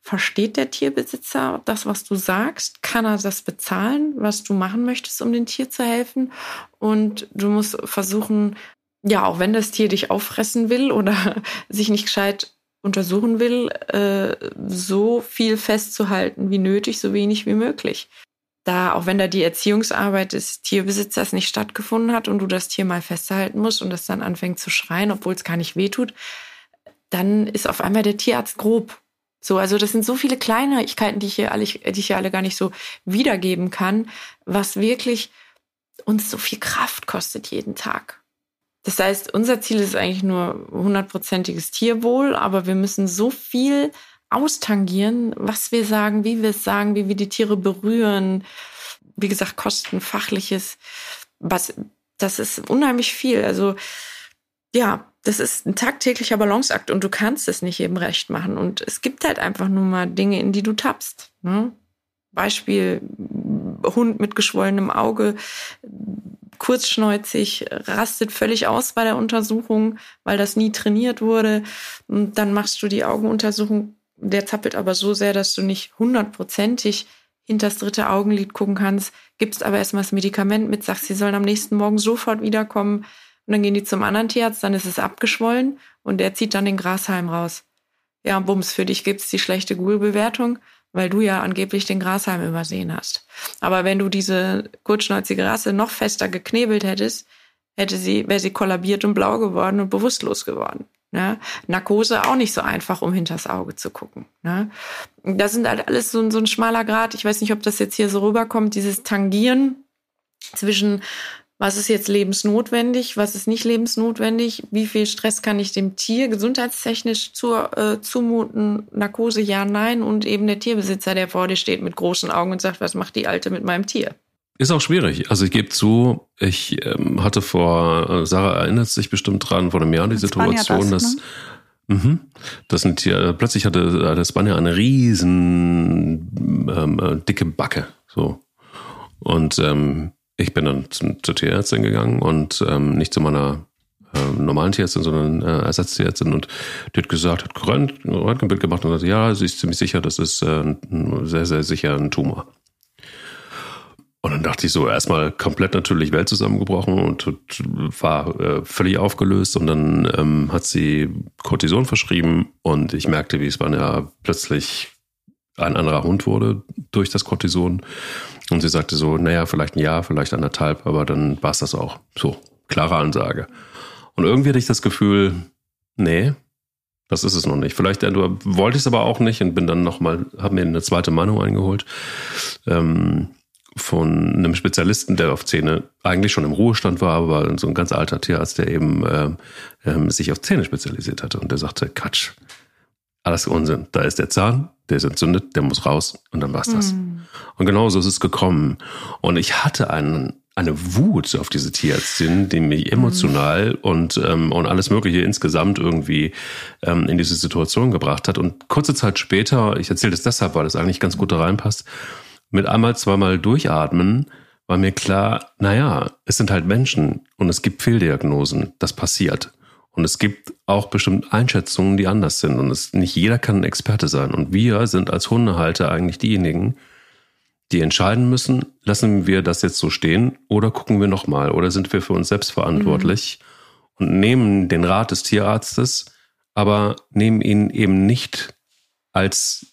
versteht der Tierbesitzer das, was du sagst? Kann er das bezahlen, was du machen möchtest, um dem Tier zu helfen? Und du musst versuchen, ja, auch wenn das Tier dich auffressen will oder sich nicht gescheit untersuchen will, äh, so viel festzuhalten wie nötig, so wenig wie möglich da, auch wenn da die Erziehungsarbeit des Tierbesitzers nicht stattgefunden hat und du das Tier mal festhalten musst und es dann anfängt zu schreien, obwohl es gar nicht wehtut, dann ist auf einmal der Tierarzt grob. So, also das sind so viele Kleinigkeiten, die ich hier alle, die ich hier alle gar nicht so wiedergeben kann, was wirklich uns so viel Kraft kostet jeden Tag. Das heißt, unser Ziel ist eigentlich nur hundertprozentiges Tierwohl, aber wir müssen so viel austangieren, was wir sagen, wie wir es sagen, wie wir die Tiere berühren. Wie gesagt, Kosten, fachliches, was, das ist unheimlich viel. Also, ja, das ist ein tagtäglicher Balanceakt und du kannst es nicht jedem recht machen. Und es gibt halt einfach nur mal Dinge, in die du tappst. Ne? Beispiel Hund mit geschwollenem Auge, kurzschneuzig, rastet völlig aus bei der Untersuchung, weil das nie trainiert wurde. Und dann machst du die Augenuntersuchung der zappelt aber so sehr, dass du nicht hundertprozentig hinter das dritte Augenlid gucken kannst, gibst aber erstmal das Medikament mit, sagst, sie sollen am nächsten Morgen sofort wiederkommen und dann gehen die zum anderen Tierarzt, dann ist es abgeschwollen und der zieht dann den Grashalm raus. Ja, bums, für dich gibt's die schlechte Google-Bewertung, weil du ja angeblich den Grashalm übersehen hast. Aber wenn du diese kurzschnäuzige Rasse noch fester geknebelt hättest, hätte sie, wäre sie kollabiert und blau geworden und bewusstlos geworden. Ne? Narkose auch nicht so einfach, um hinters Auge zu gucken. Ne? Das sind halt alles so, so ein schmaler Grad. Ich weiß nicht, ob das jetzt hier so rüberkommt, dieses Tangieren zwischen was ist jetzt lebensnotwendig, was ist nicht lebensnotwendig, wie viel Stress kann ich dem Tier gesundheitstechnisch zu, äh, zumuten, Narkose ja, nein und eben der Tierbesitzer, der vor dir steht mit großen Augen und sagt, was macht die Alte mit meinem Tier? Ist auch schwierig. Also ich gebe zu, ich ähm, hatte vor, äh, Sarah erinnert sich bestimmt dran, vor einem Jahr die Situation, das, dass ne? mh, das sind hier, plötzlich hatte der Spanier eine riesen ähm, äh, dicke Backe. So. Und ähm, ich bin dann zum, zur Tierärztin gegangen und ähm, nicht zu meiner äh, normalen Tierärztin, sondern äh, Ersatztierärztin und die hat gesagt, hat Röntgenbild gemacht und hat gesagt, ja, sie ist ziemlich sicher, das ist äh, sehr, sehr sicher ein Tumor. Und dann dachte ich so, erstmal komplett natürlich Welt zusammengebrochen und war äh, völlig aufgelöst. Und dann ähm, hat sie Cortison verschrieben und ich merkte, wie es bei ja plötzlich ein anderer Hund wurde durch das Cortison. Und sie sagte so, naja, vielleicht ein Jahr, vielleicht anderthalb, aber dann war es das auch. So, klare Ansage. Und irgendwie hatte ich das Gefühl, nee, das ist es noch nicht. Vielleicht äh, wollte ich es aber auch nicht und bin dann nochmal, habe mir eine zweite Meinung eingeholt. Ähm, von einem Spezialisten, der auf Zähne eigentlich schon im Ruhestand war, aber so ein ganz alter Tierarzt, der eben äh, äh, sich auf Zähne spezialisiert hatte. Und der sagte, Quatsch, alles Unsinn. Da ist der Zahn, der ist entzündet, der muss raus und dann war's das. Mhm. Und genauso ist es gekommen. Und ich hatte einen, eine Wut auf diese Tierärztin, die mich emotional mhm. und, ähm, und alles Mögliche insgesamt irgendwie ähm, in diese Situation gebracht hat. Und kurze Zeit später, ich erzähle das deshalb, weil das eigentlich ganz gut da reinpasst, mit einmal, zweimal durchatmen, war mir klar, naja, es sind halt Menschen und es gibt Fehldiagnosen, das passiert. Und es gibt auch bestimmt Einschätzungen, die anders sind. Und es, nicht jeder kann ein Experte sein. Und wir sind als Hundehalter eigentlich diejenigen, die entscheiden müssen, lassen wir das jetzt so stehen oder gucken wir nochmal oder sind wir für uns selbst verantwortlich mhm. und nehmen den Rat des Tierarztes, aber nehmen ihn eben nicht als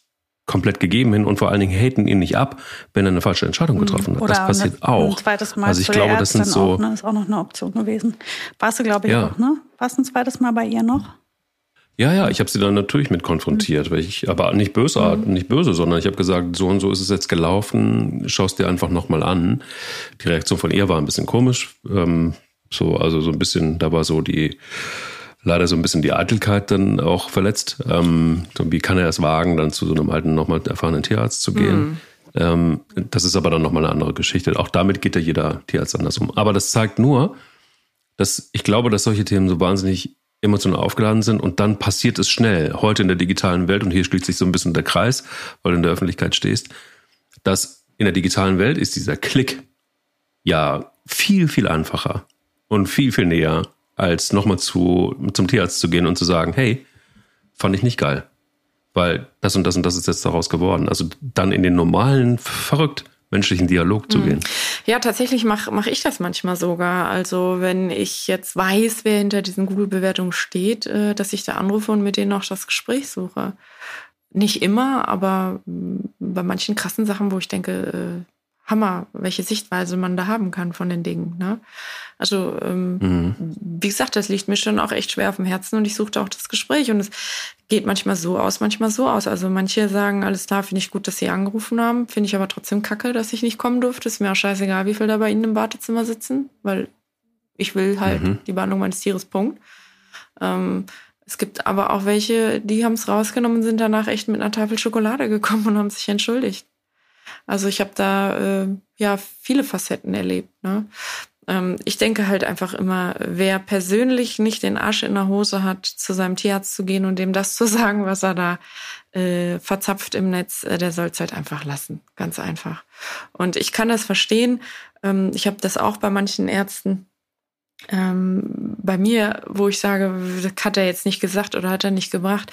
komplett gegeben hin und vor allen Dingen haten ihn nicht ab, wenn er eine falsche Entscheidung mhm. getroffen hat. Oder das passiert eine, auch. Ein zweites Mal also ich glaube, das sind so. Auch, ne? ist auch noch eine Option gewesen. Warst du, glaube ich, ja. auch, ne? Warst du ein zweites Mal bei ihr noch? Ja, ja, ich habe sie dann natürlich mit konfrontiert, mhm. weil ich, aber nicht böse, mhm. nicht böse, sondern ich habe gesagt, so und so ist es jetzt gelaufen, schaust dir einfach nochmal an. Die Reaktion von ihr war ein bisschen komisch, ähm, so also so ein bisschen, da war so die leider so ein bisschen die Eitelkeit dann auch verletzt. Ähm, wie kann er es wagen, dann zu so einem alten, nochmal erfahrenen Tierarzt zu gehen? Mhm. Ähm, das ist aber dann nochmal eine andere Geschichte. Auch damit geht ja jeder Tierarzt anders um. Aber das zeigt nur, dass ich glaube, dass solche Themen so wahnsinnig emotional aufgeladen sind und dann passiert es schnell. Heute in der digitalen Welt, und hier schließt sich so ein bisschen der Kreis, weil du in der Öffentlichkeit stehst, dass in der digitalen Welt ist dieser Klick ja viel, viel einfacher und viel, viel näher als nochmal zu, zum Tierarzt zu gehen und zu sagen, hey, fand ich nicht geil. Weil das und das und das ist jetzt daraus geworden. Also dann in den normalen, verrückt menschlichen Dialog zu mhm. gehen. Ja, tatsächlich mache mach ich das manchmal sogar. Also wenn ich jetzt weiß, wer hinter diesen Google-Bewertungen steht, äh, dass ich da anrufe und mit denen auch das Gespräch suche. Nicht immer, aber mm, bei manchen krassen Sachen, wo ich denke, äh, Hammer, welche Sichtweise man da haben kann von den Dingen. Ne? Also, ähm, mhm. wie gesagt, das liegt mir schon auch echt schwer auf dem Herzen und ich suchte auch das Gespräch und es geht manchmal so aus, manchmal so aus. Also manche sagen, alles klar, finde ich gut, dass sie angerufen haben, finde ich aber trotzdem kacke, dass ich nicht kommen durfte. Ist mir auch scheißegal, wie viel da bei ihnen im Wartezimmer sitzen, weil ich will halt mhm. die Behandlung meines Tieres, Punkt. Ähm, es gibt aber auch welche, die haben es rausgenommen und sind danach echt mit einer Tafel Schokolade gekommen und haben sich entschuldigt. Also ich habe da äh, ja viele Facetten erlebt. Ne? Ähm, ich denke halt einfach immer, wer persönlich nicht den Arsch in der Hose hat, zu seinem Tierarzt zu gehen und dem das zu sagen, was er da äh, verzapft im Netz, äh, der soll es halt einfach lassen. Ganz einfach. Und ich kann das verstehen. Ähm, ich habe das auch bei manchen Ärzten ähm, bei mir, wo ich sage, das hat er jetzt nicht gesagt oder hat er nicht gebracht.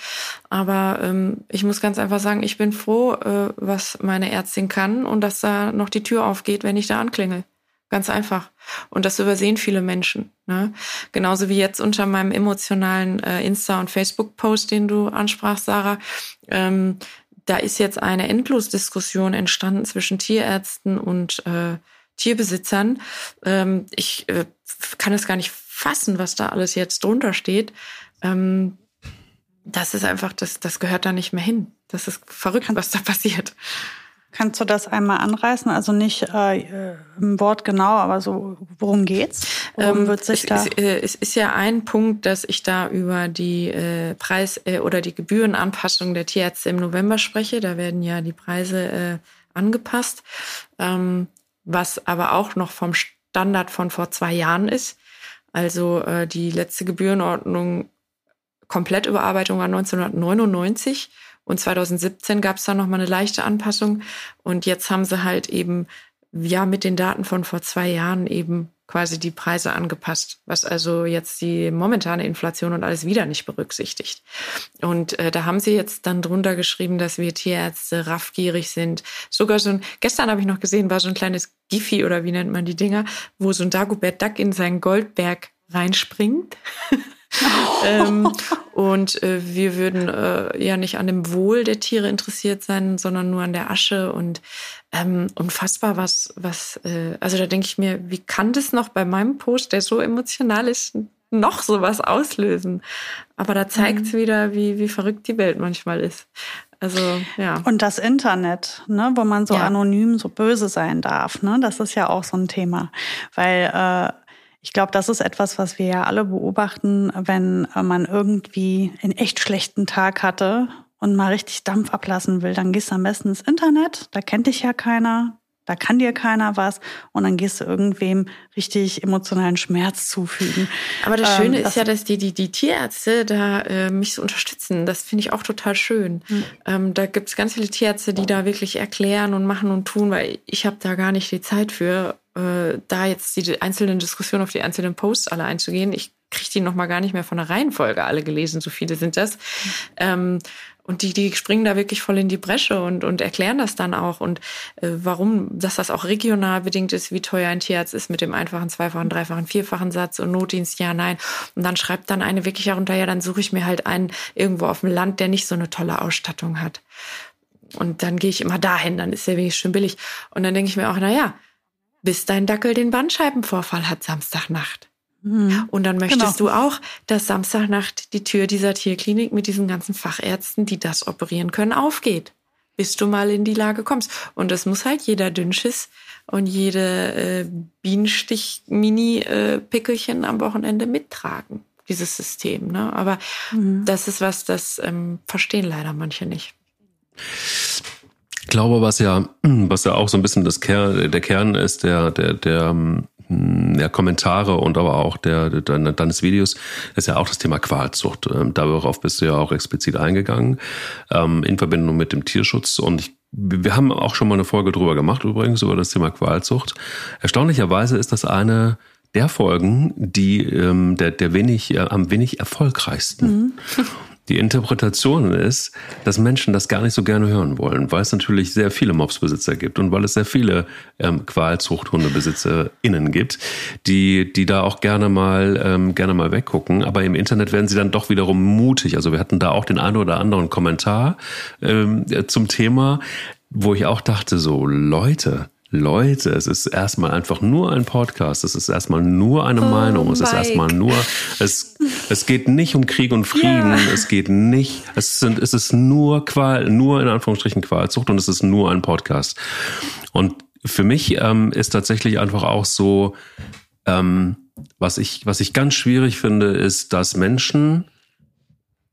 Aber ähm, ich muss ganz einfach sagen, ich bin froh, äh, was meine Ärztin kann und dass da noch die Tür aufgeht, wenn ich da anklingel. Ganz einfach. Und das übersehen viele Menschen. Ne? Genauso wie jetzt unter meinem emotionalen äh, Insta- und Facebook-Post, den du ansprachst, Sarah. Ähm, da ist jetzt eine Endlosdiskussion entstanden zwischen Tierärzten und äh, Tierbesitzern. Ähm, ich äh, kann es gar nicht fassen, was da alles jetzt drunter steht. Ähm, das ist einfach, das, das gehört da nicht mehr hin. Das ist verrückt, was da passiert. Kannst du das einmal anreißen? Also nicht äh, im Wort genau, aber so, worum geht's? Worum ähm, wird sich es, da? Es, äh, es, ist ja ein Punkt, dass ich da über die äh, Preis- äh, oder die Gebührenanpassung der Tierärzte im November spreche. Da werden ja die Preise äh, angepasst. Ähm, was aber auch noch vom Standard von vor zwei Jahren ist. Also äh, die letzte Gebührenordnung, Komplettüberarbeitung war 1999 und 2017 gab es da noch mal eine leichte Anpassung und jetzt haben sie halt eben ja mit den Daten von vor zwei Jahren eben quasi die Preise angepasst, was also jetzt die momentane Inflation und alles wieder nicht berücksichtigt. Und äh, da haben sie jetzt dann drunter geschrieben, dass wir Tierärzte raffgierig sind. Sogar so ein, gestern habe ich noch gesehen, war so ein kleines Giffy oder wie nennt man die Dinger, wo so ein Dagobert Duck in seinen Goldberg reinspringt. ähm, und äh, wir würden äh, ja nicht an dem Wohl der Tiere interessiert sein, sondern nur an der Asche und ähm, unfassbar was, was, äh, also da denke ich mir, wie kann das noch bei meinem Post, der so emotional ist, noch sowas auslösen? Aber da zeigt es mhm. wieder, wie, wie verrückt die Welt manchmal ist. Also, ja. Und das Internet, ne, wo man so ja. anonym so böse sein darf, ne, das ist ja auch so ein Thema. Weil äh, ich glaube, das ist etwas, was wir ja alle beobachten, wenn äh, man irgendwie einen echt schlechten Tag hatte und mal richtig Dampf ablassen will, dann gehst du am besten ins Internet, da kennt dich ja keiner, da kann dir keiner was und dann gehst du irgendwem richtig emotionalen Schmerz zufügen. Aber das Schöne ähm, ist ja, dass die, die, die Tierärzte da äh, mich so unterstützen. Das finde ich auch total schön. Mhm. Ähm, da gibt es ganz viele Tierärzte, die da wirklich erklären und machen und tun, weil ich habe da gar nicht die Zeit für, äh, da jetzt die einzelnen Diskussionen auf die einzelnen Posts alle einzugehen. Ich kriege die noch mal gar nicht mehr von der Reihenfolge alle gelesen, so viele sind das. Ähm, und die, die springen da wirklich voll in die Bresche und, und erklären das dann auch und äh, warum, dass das auch regional bedingt ist, wie teuer ein Tierarzt ist mit dem einfachen, zweifachen, dreifachen, vierfachen Satz und Notdienst, ja, nein. Und dann schreibt dann eine wirklich herunter, ja, dann suche ich mir halt einen irgendwo auf dem Land, der nicht so eine tolle Ausstattung hat. Und dann gehe ich immer dahin, dann ist der wirklich schön billig. Und dann denke ich mir auch, na ja, bis dein Dackel den Bandscheibenvorfall hat Samstagnacht. Mhm. Und dann möchtest genau. du auch, dass Samstagnacht die Tür dieser Tierklinik mit diesen ganzen Fachärzten, die das operieren können, aufgeht. Bis du mal in die Lage kommst. Und das muss halt jeder Dünnschiss und jede äh, Bienenstich-Mini-Pickelchen am Wochenende mittragen, dieses System. Ne? Aber mhm. das ist was, das ähm, verstehen leider manche nicht. Ich glaube, was ja, was ja auch so ein bisschen das Kern, der Kern ist, der, der, der ähm, hm, Kommentare und aber auch der, der, deines Videos ist ja auch das Thema Qualzucht. Ähm, darauf bist du ja auch explizit eingegangen ähm, in Verbindung mit dem Tierschutz und ich wir haben auch schon mal eine Folge drüber gemacht, übrigens, über das Thema Qualzucht. Erstaunlicherweise ist das eine der Folgen, die ähm, der, der wenig, äh, am wenig erfolgreichsten. Mhm. Die Interpretation ist, dass Menschen das gar nicht so gerne hören wollen, weil es natürlich sehr viele Mopsbesitzer gibt und weil es sehr viele ähm, QualzuchthundebesitzerInnen gibt, die, die da auch gerne mal, ähm, gerne mal weggucken. Aber im Internet werden sie dann doch wiederum mutig. Also wir hatten da auch den einen oder anderen Kommentar ähm, zum Thema, wo ich auch dachte, so Leute, Leute, es ist erstmal einfach nur ein Podcast, es ist erstmal nur eine oh, Meinung, es Mike. ist erstmal nur, es, es geht nicht um Krieg und Frieden, ja. es geht nicht, es sind, es ist nur Qual, nur in Anführungsstrichen Qualzucht und es ist nur ein Podcast. Und für mich ähm, ist tatsächlich einfach auch so, ähm, was ich, was ich ganz schwierig finde, ist, dass Menschen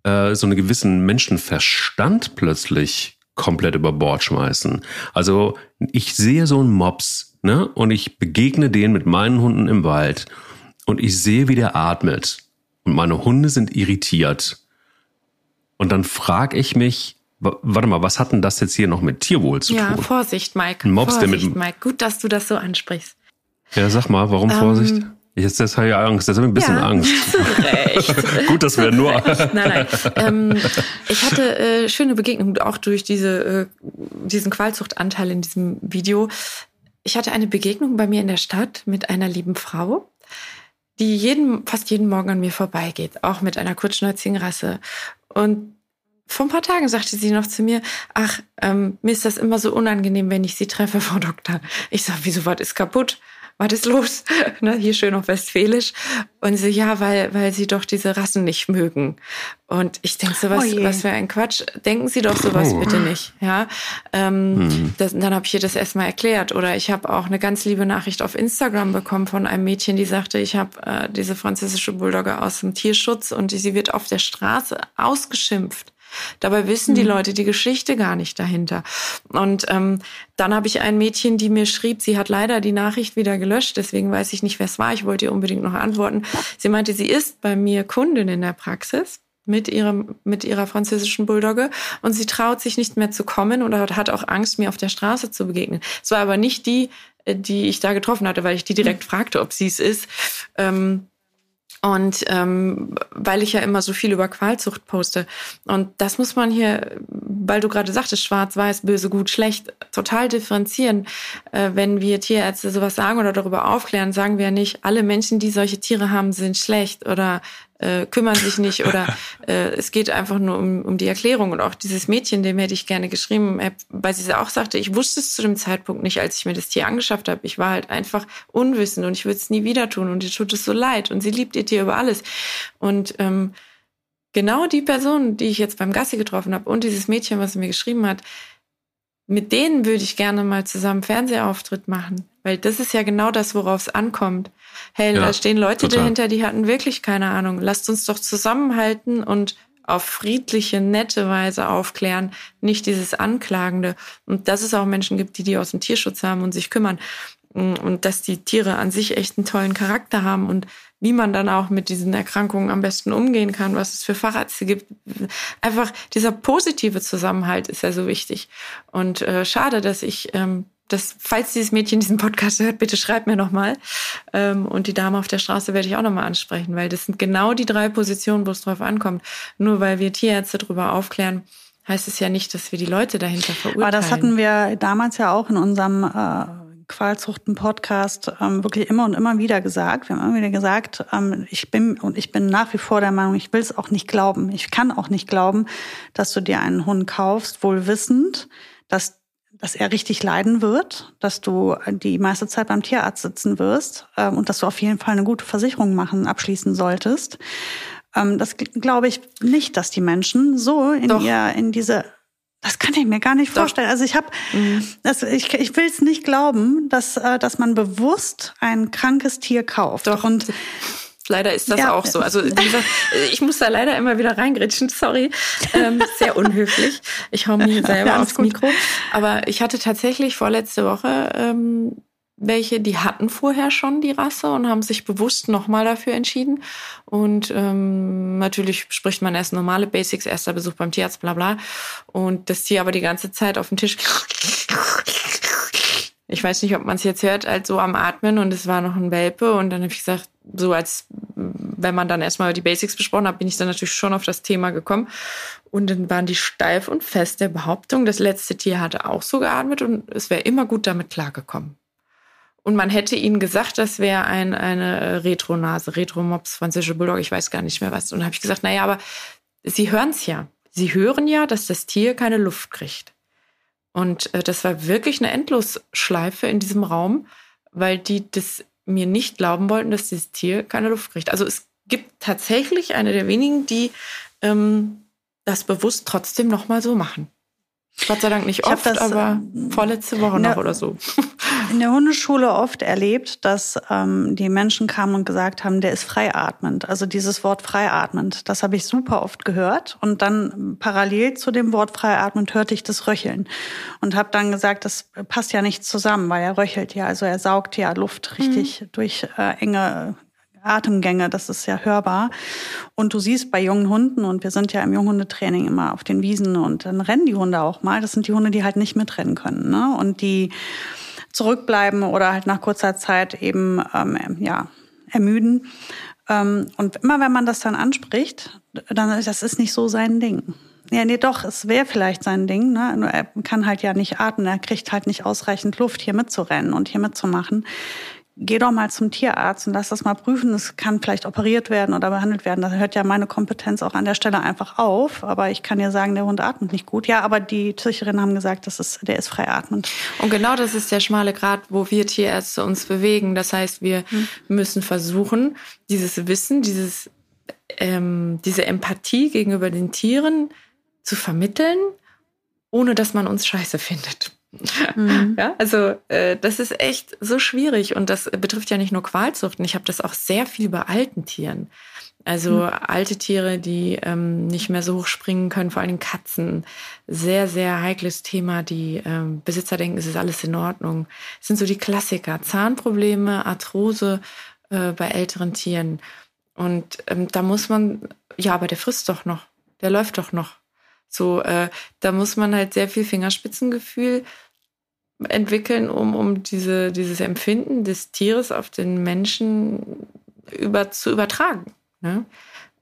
äh, so einen gewissen Menschenverstand plötzlich komplett über Bord schmeißen. Also ich sehe so einen Mops, ne, und ich begegne den mit meinen Hunden im Wald und ich sehe, wie der atmet und meine Hunde sind irritiert. Und dann frage ich mich, warte mal, was hat denn das jetzt hier noch mit Tierwohl zu ja, tun? Ja, Vorsicht, Mike. Ein Mops, Vorsicht, der mit Mike. Gut, dass du das so ansprichst. Ja, sag mal, warum ähm, Vorsicht? Jetzt das habe ich Angst, jetzt habe ich ein bisschen ja, Angst. Recht. Gut, dass wir nur. nein, nein. Ähm, ich hatte äh, schöne Begegnungen auch durch diese, äh, diesen Qualzuchtanteil in diesem Video. Ich hatte eine Begegnung bei mir in der Stadt mit einer lieben Frau, die jeden, fast jeden Morgen an mir vorbeigeht, auch mit einer kurzschnäuzigen Rasse. Und vor ein paar Tagen sagte sie noch zu mir, ach, ähm, mir ist das immer so unangenehm, wenn ich sie treffe, Frau Doktor. Ich sag, wieso, was ist kaputt? Was ist los? ne, hier schön auf Westfälisch. Und sie, ja, weil, weil sie doch diese Rassen nicht mögen. Und ich denke so, was, oh was für ein Quatsch. Denken Sie doch sowas oh. bitte nicht. Ja, ähm, hm. das, dann habe ich ihr das erstmal erklärt. Oder ich habe auch eine ganz liebe Nachricht auf Instagram bekommen von einem Mädchen, die sagte, ich habe äh, diese französische Bulldogge aus dem Tierschutz und sie wird auf der Straße ausgeschimpft. Dabei wissen die mhm. Leute die Geschichte gar nicht dahinter. Und ähm, dann habe ich ein Mädchen, die mir schrieb, sie hat leider die Nachricht wieder gelöscht, deswegen weiß ich nicht, wer es war. Ich wollte ihr unbedingt noch antworten. Sie meinte, sie ist bei mir Kundin in der Praxis mit ihrem mit ihrer französischen Bulldogge und sie traut sich nicht mehr zu kommen oder hat auch Angst mir auf der Straße zu begegnen. Es war aber nicht die äh, die ich da getroffen hatte, weil ich die direkt fragte, ob sie es ist. Ähm, und ähm, weil ich ja immer so viel über Qualzucht poste. Und das muss man hier, weil du gerade sagtest, schwarz, weiß, böse, gut, schlecht, total differenzieren. Äh, wenn wir Tierärzte sowas sagen oder darüber aufklären, sagen wir ja nicht, alle Menschen, die solche Tiere haben, sind schlecht oder äh, kümmern sich nicht oder äh, es geht einfach nur um, um die Erklärung. Und auch dieses Mädchen, dem hätte ich gerne geschrieben, weil sie auch sagte, ich wusste es zu dem Zeitpunkt nicht, als ich mir das Tier angeschafft habe. Ich war halt einfach unwissend und ich würde es nie wieder tun und ihr tut es so leid und sie liebt ihr Tier über alles. Und ähm, genau die Person, die ich jetzt beim Gassi getroffen habe und dieses Mädchen, was mir geschrieben hat, mit denen würde ich gerne mal zusammen Fernsehauftritt machen. Weil das ist ja genau das, worauf es ankommt. Hey, ja, da stehen Leute total. dahinter, die hatten wirklich keine Ahnung. Lasst uns doch zusammenhalten und auf friedliche, nette Weise aufklären, nicht dieses Anklagende. Und dass es auch Menschen gibt, die die aus dem Tierschutz haben und sich kümmern. Und dass die Tiere an sich echt einen tollen Charakter haben und wie man dann auch mit diesen Erkrankungen am besten umgehen kann, was es für Fachärzte gibt. Einfach dieser positive Zusammenhalt ist ja so wichtig. Und äh, schade, dass ich ähm, das, falls dieses Mädchen diesen Podcast hört, bitte schreibt mir nochmal. Ähm, und die Dame auf der Straße werde ich auch nochmal ansprechen, weil das sind genau die drei Positionen, wo es drauf ankommt. Nur weil wir Tierärzte darüber aufklären, heißt es ja nicht, dass wir die Leute dahinter verurteilen. Aber das hatten wir damals ja auch in unserem äh, Qualzuchten-Podcast ähm, wirklich immer und immer wieder gesagt. Wir haben immer wieder gesagt, ähm, ich bin und ich bin nach wie vor der Meinung, ich will es auch nicht glauben. Ich kann auch nicht glauben, dass du dir einen Hund kaufst, wohl wissend, dass dass er richtig leiden wird, dass du die meiste Zeit beim Tierarzt sitzen wirst ähm, und dass du auf jeden Fall eine gute Versicherung machen, abschließen solltest. Ähm, das glaube ich nicht, dass die Menschen so in Doch. ihr, in diese das kann ich mir gar nicht Doch. vorstellen. Also ich habe, mhm. ich, ich will es nicht glauben, dass, äh, dass man bewusst ein krankes Tier kauft. Doch. Und Leider ist das ja. auch so. Also dieser, ich muss da leider immer wieder reingritschen, sorry. Ähm, sehr unhöflich. Ich hau mir selber ja, aufs gut. Mikro. Aber ich hatte tatsächlich vorletzte Woche ähm, welche, die hatten vorher schon die Rasse und haben sich bewusst nochmal dafür entschieden. Und ähm, natürlich spricht man erst normale Basics, erster Besuch beim Tierarzt, bla bla. Und das Tier aber die ganze Zeit auf dem Tisch ich weiß nicht, ob man es jetzt hört, halt so am Atmen und es war noch ein Welpe und dann habe ich gesagt, so als wenn man dann erstmal die Basics besprochen hat, bin ich dann natürlich schon auf das Thema gekommen und dann waren die steif und fest der Behauptung, das letzte Tier hatte auch so geatmet und es wäre immer gut damit klargekommen. Und man hätte ihnen gesagt, das wäre ein, eine Retronase, Retromops, französische Bulldog, ich weiß gar nicht mehr was. Und dann habe ich gesagt, naja, aber sie hören es ja. Sie hören ja, dass das Tier keine Luft kriegt. Und äh, das war wirklich eine Endlosschleife in diesem Raum, weil die das mir nicht glauben wollten, dass dieses Tier keine Luft kriegt. Also es gibt tatsächlich eine der wenigen, die ähm, das bewusst trotzdem nochmal so machen. Gott sei Dank nicht oft, das, aber ähm, vorletzte Woche noch oder so. In der Hundeschule oft erlebt, dass ähm, die Menschen kamen und gesagt haben, der ist freiatmend. Also dieses Wort freiatmend, das habe ich super oft gehört. Und dann parallel zu dem Wort freiatmend hörte ich das Röcheln. Und habe dann gesagt, das passt ja nicht zusammen, weil er röchelt ja. Also er saugt ja Luft richtig mhm. durch äh, enge Atemgänge, das ist ja hörbar. Und du siehst bei jungen Hunden, und wir sind ja im Junghundetraining immer auf den Wiesen und dann rennen die Hunde auch mal. Das sind die Hunde, die halt nicht mitrennen können. Ne? Und die zurückbleiben oder halt nach kurzer Zeit eben ähm, ja, ermüden. Ähm, und immer wenn man das dann anspricht, dann das ist nicht so sein Ding. Ja, nee, doch, es wäre vielleicht sein Ding. Ne? Er kann halt ja nicht atmen, er kriegt halt nicht ausreichend Luft, hier mitzurennen und hier mitzumachen geh doch mal zum Tierarzt und lass das mal prüfen. Es kann vielleicht operiert werden oder behandelt werden. Da hört ja meine Kompetenz auch an der Stelle einfach auf. Aber ich kann ja sagen, der Hund atmet nicht gut. Ja, aber die Züchterinnen haben gesagt, das ist, der ist frei atmend. Und genau das ist der schmale Grad, wo wir Tierärzte uns bewegen. Das heißt, wir hm. müssen versuchen, dieses Wissen, dieses, ähm, diese Empathie gegenüber den Tieren zu vermitteln, ohne dass man uns scheiße findet. Mhm. Ja, also äh, das ist echt so schwierig und das betrifft ja nicht nur Qualzuchten. Ich habe das auch sehr viel bei alten Tieren. Also mhm. alte Tiere, die ähm, nicht mehr so hoch springen können, vor allem Katzen. Sehr, sehr heikles Thema. Die ähm, Besitzer denken, es ist alles in Ordnung. Das sind so die Klassiker. Zahnprobleme, Arthrose äh, bei älteren Tieren. Und ähm, da muss man, ja, aber der frisst doch noch. Der läuft doch noch. So, äh, da muss man halt sehr viel Fingerspitzengefühl entwickeln, um, um diese, dieses Empfinden des Tieres auf den Menschen über, zu übertragen. Ne?